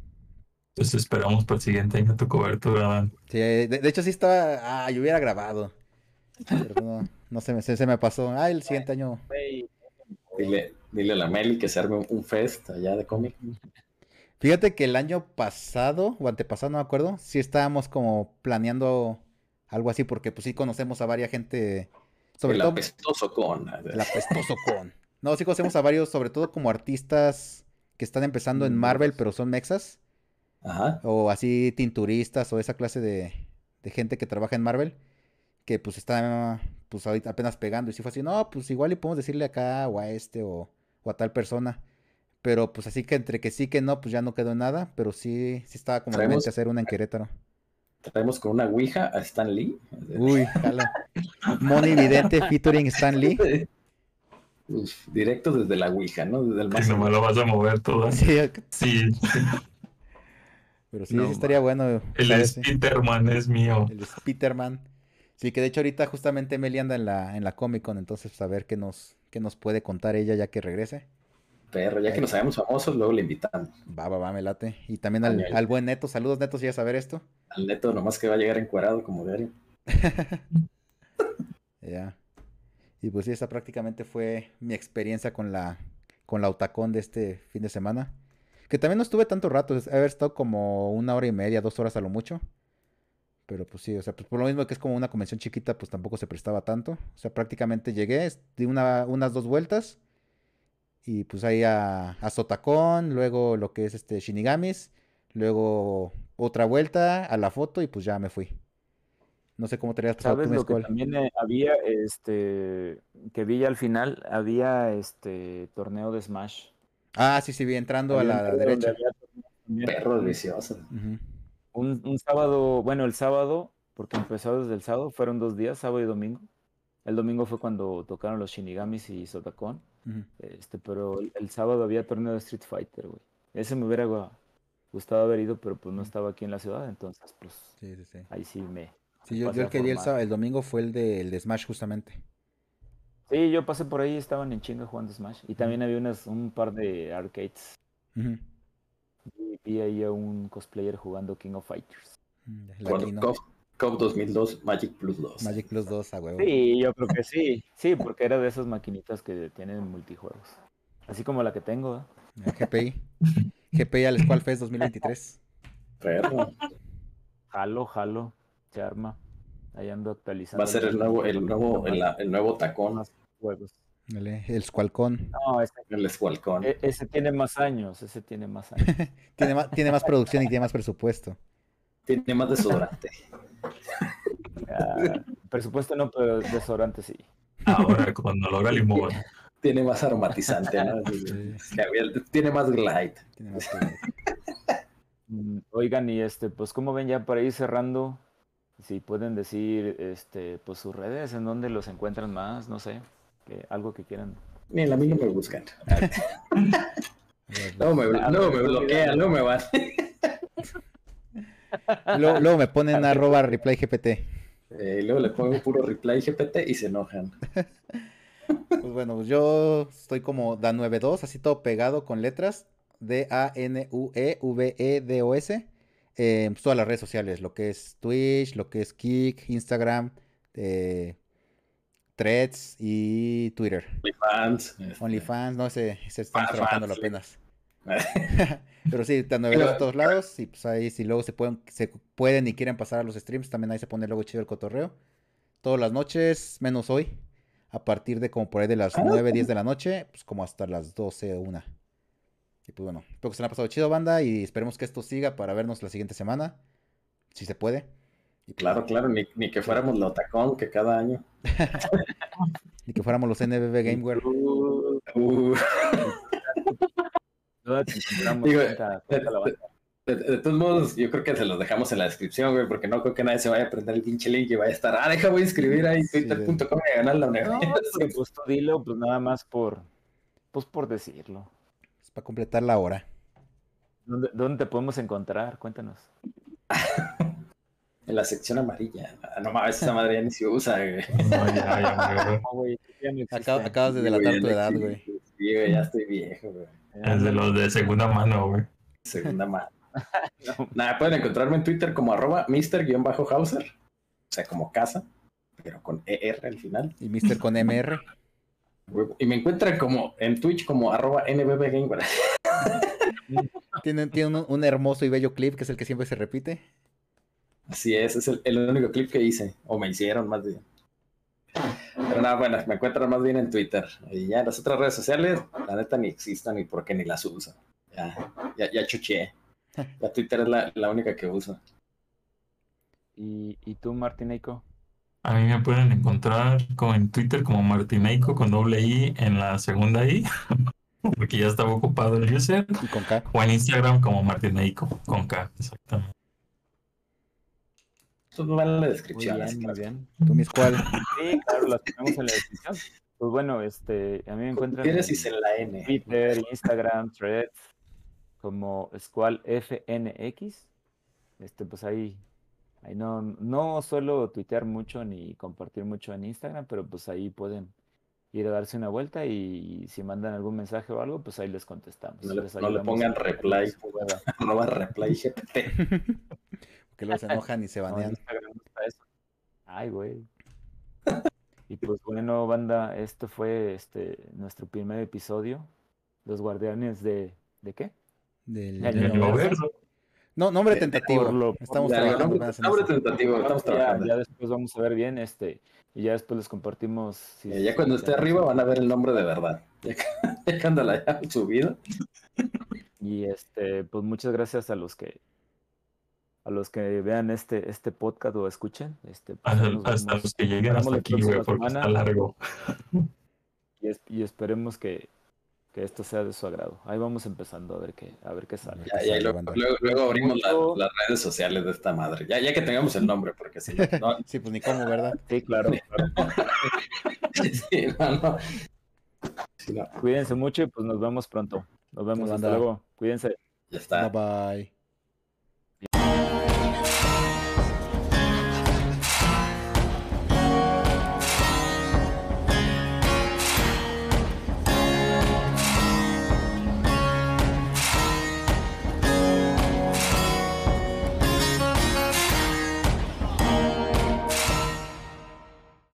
Entonces esperamos para el siguiente año tu cobertura, Sí, de, hecho sí estaba. Ah, yo hubiera grabado. Pero no, se, me, se, me pasó. Ah, el siguiente año. Dile, dile a la Meli que se arme un fest allá de cómic. Fíjate que el año pasado, o antepasado, no me acuerdo, sí estábamos como planeando algo así, porque pues sí conocemos a varias gente. Sobre el apestoso con. El apestoso con. No, sí conocemos a varios, sobre todo como artistas que están empezando en mm. Marvel, pero son mexas. O así tinturistas o esa clase de, gente que trabaja en Marvel. Que pues está pues ahorita apenas pegando. Y si fue así, no, pues igual y podemos decirle acá o a este o, a tal persona. Pero pues así que entre que sí que no, pues ya no quedó nada. Pero sí, sí estaba como en hacer una en Querétaro. Traemos con una Ouija a Stan Lee. Uy, jala. Moni Vidente featuring Stan Lee. directo desde la Ouija, ¿no? Desde el más. no me lo vas a mover todo. Sí. sí. Pero sí, estaría bueno. El Spiderman es mío. El Spiderman. Sí, que de hecho ahorita justamente Meli anda en la, en la Comic Con, entonces pues, a ver qué nos, qué nos puede contar ella ya que regrese. Perro, ya que nos sabemos famosos, luego le invitamos. Va, va, va, me late. Y también al, buen Neto. Saludos, Neto, si ya saber esto. Al Neto, nomás que va a llegar encuadrado como diario. ya. Y pues sí, esa prácticamente fue mi experiencia con la, con la Otacón de este fin de semana. Que también no estuve tanto rato, haber estado como una hora y media, dos horas a lo mucho. Pero pues sí, o sea, pues por lo mismo que es como una convención chiquita, pues tampoco se prestaba tanto. O sea, prácticamente llegué, di una, unas dos vueltas. Y pues ahí a, a Sotacón, luego lo que es este Shinigamis, luego otra vuelta a la foto y pues ya me fui. No sé cómo te habías pasado ¿Sabes lo que también eh, había, este, que vi al final, había este torneo de Smash. Ah, sí, sí, vi entrando a la derecha. Perro delicioso. un, sábado, bueno, el sábado, porque empezó desde el sábado, fueron dos días, sábado y domingo. El domingo fue cuando tocaron los Shinigamis y Sotacon. este, pero el, sábado había torneo de Street Fighter, güey. Ese me hubiera gustado haber ido, pero pues no estaba aquí en la ciudad, entonces pues sí, sí, sí. ahí sí me... Sí, yo, el que vi el, sábado, el domingo fue el de, el de Smash justamente. Sí, yo pasé por ahí, estaban en chinga jugando Smash. Y también había unas, un par de arcades. y vi ahí a un cosplayer jugando King of Fighters. Mm, COP 2002, Magic Plus 2. Magic Plus 2, a huevo. Sí, yo creo que sí. Sí, porque era de esas maquinitas que tienen multijuegos. Así como la que tengo. ¿eh? GPI. GPI al Squall Fest 2023. Perro. Jalo, jalo. Se arma. Ahí ando actualizando. Va a ser el nuevo, el nuevo, el nuevo tacón juegos. El, Squalcón. No, ese, el Squalcón. E, ese tiene más años, ese tiene más años. tiene, más, tiene más producción y tiene más presupuesto. Tiene más desodorante. Ah, presupuesto no, pero desodorante sí. Ahora cuando lo haga limón. Tiene más aromatizante, ¿no? Tiene más glide. Mm, oigan, y este, pues, ¿cómo ven ya para ir cerrando? Si pueden decir, este, pues, sus redes, en dónde los encuentran más, no sé algo que quieran. Ni a mí no me buscan. no, me, no me bloquean, no me van. Luego, me ponen arroba reply GPT. Eh, luego le pongo puro reply GPT y se enojan. Pues bueno, pues yo estoy como Dan92, así todo pegado con letras. D-A-N-U-E-V-E-D-O-S. Eh, pues todas las redes sociales, lo que es Twitch, lo que es Kik, Instagram, eh, Threads y Twitter. OnlyFans. Este. OnlyFans, no sé, se están trabajando apenas. Pero sí, tan a todos lados. Y pues ahí, si luego se pueden, se pueden y quieren pasar a los streams, también ahí se pone luego chido el cotorreo. Todas las noches, menos hoy. A partir de como por ahí de las 9, 10 de la noche, pues como hasta las 12 o 1. Y pues bueno, espero que se haya pasado chido, banda. Y esperemos que esto siga para vernos la siguiente semana. Si se puede. Y pues claro, claro, ni, ni, que fuéramos los tacón que cada año. ni que fuéramos los NBB Gameware. Uh, uh. De, todos modos, yo creo que se los dejamos en la descripción, güey, porque no creo que nadie se vaya a aprender el pinche link y vaya a estar, ah, deja, voy a escribir ahí twitter.com y ganar la universidad. No, pues dilo, pues nada más por, pues por decirlo. Es para completar la hora. ¿Dónde, ¿Dónde te podemos encontrar? Cuéntanos. en la sección amarilla. No mames, esa madre ya ni se usa, güey. acabas de delatar tu edad, güey. Sí, güey, ya estoy viejo, güey. Es de los de segunda mano, güey. Segunda mano. Nada, pueden encontrarme en Twitter como arroba Mr-Hauser. O sea, como casa, pero con ER al final. Y Mr. con MR. Y me encuentran como en Twitch como arroba NBB Tienen, tiene un, hermoso y bello clip que es el que siempre se repite. Así es, es el, único clip que hice, o me hicieron más bien. Pero nada, bueno, me encuentran más bien en Twitter. Y ya las otras redes sociales, la neta ni existan ni porque ni las uso. Ya, ya, ya chuché. La Twitter es la, la única que uso. ¿Y, ¿Y tú, Martineco? A mí me pueden encontrar como en Twitter como Martineco con doble I en la segunda I, porque ya estaba ocupado el user. Y con K. O en Instagram como Martineco con K, exactamente. Esto va en la descripción. Muy bien, muy bien. ¿Tú, mis cuál? Sí, claro, las tenemos en la descripción. Pues bueno, este, a mí me encuentran en, en la N. Twitter, Instagram, Threads, como Squall FNX. Este, pues ahí, ahí no, no suelo tuitear mucho ni compartir mucho en Instagram, pero pues ahí pueden ir a darse una vuelta y si mandan algún mensaje o algo, pues ahí les contestamos. No le, pongan reply, arroba reply que luego se enojan y se banean. Ay, güey. Y pues bueno, banda, esto fue este nuestro primer episodio. Los guardianes de. ¿De qué? Del, No, nombre tentativo. estamos trabajando. Nombre, tentativo, estamos trabajando. Ya, después vamos a ver bien, este, y ya después les compartimos. ya cuando esté arriba van a ver el nombre de verdad. Ya, cuando la hayan subido. Y este, pues muchas gracias a los que a los que vean este, este podcast o escuchen. Este, pues, hasta, los que lleguen hasta aquí, güey, porque está largo. Y, esperemos que, que, esto sea de su agrado. Ahí vamos empezando a ver qué, a ver qué sale. Ya, luego, luego, abrimos las redes sociales de esta madre. Ya, ya que tengamos el nombre, porque si no, Sí, pues ni cómo, ¿verdad? Sí, claro. sí, no, no. Cuídense mucho y pues nos vemos pronto. Nos vemos hasta luego. Cuídense. Ya está. Bye bye.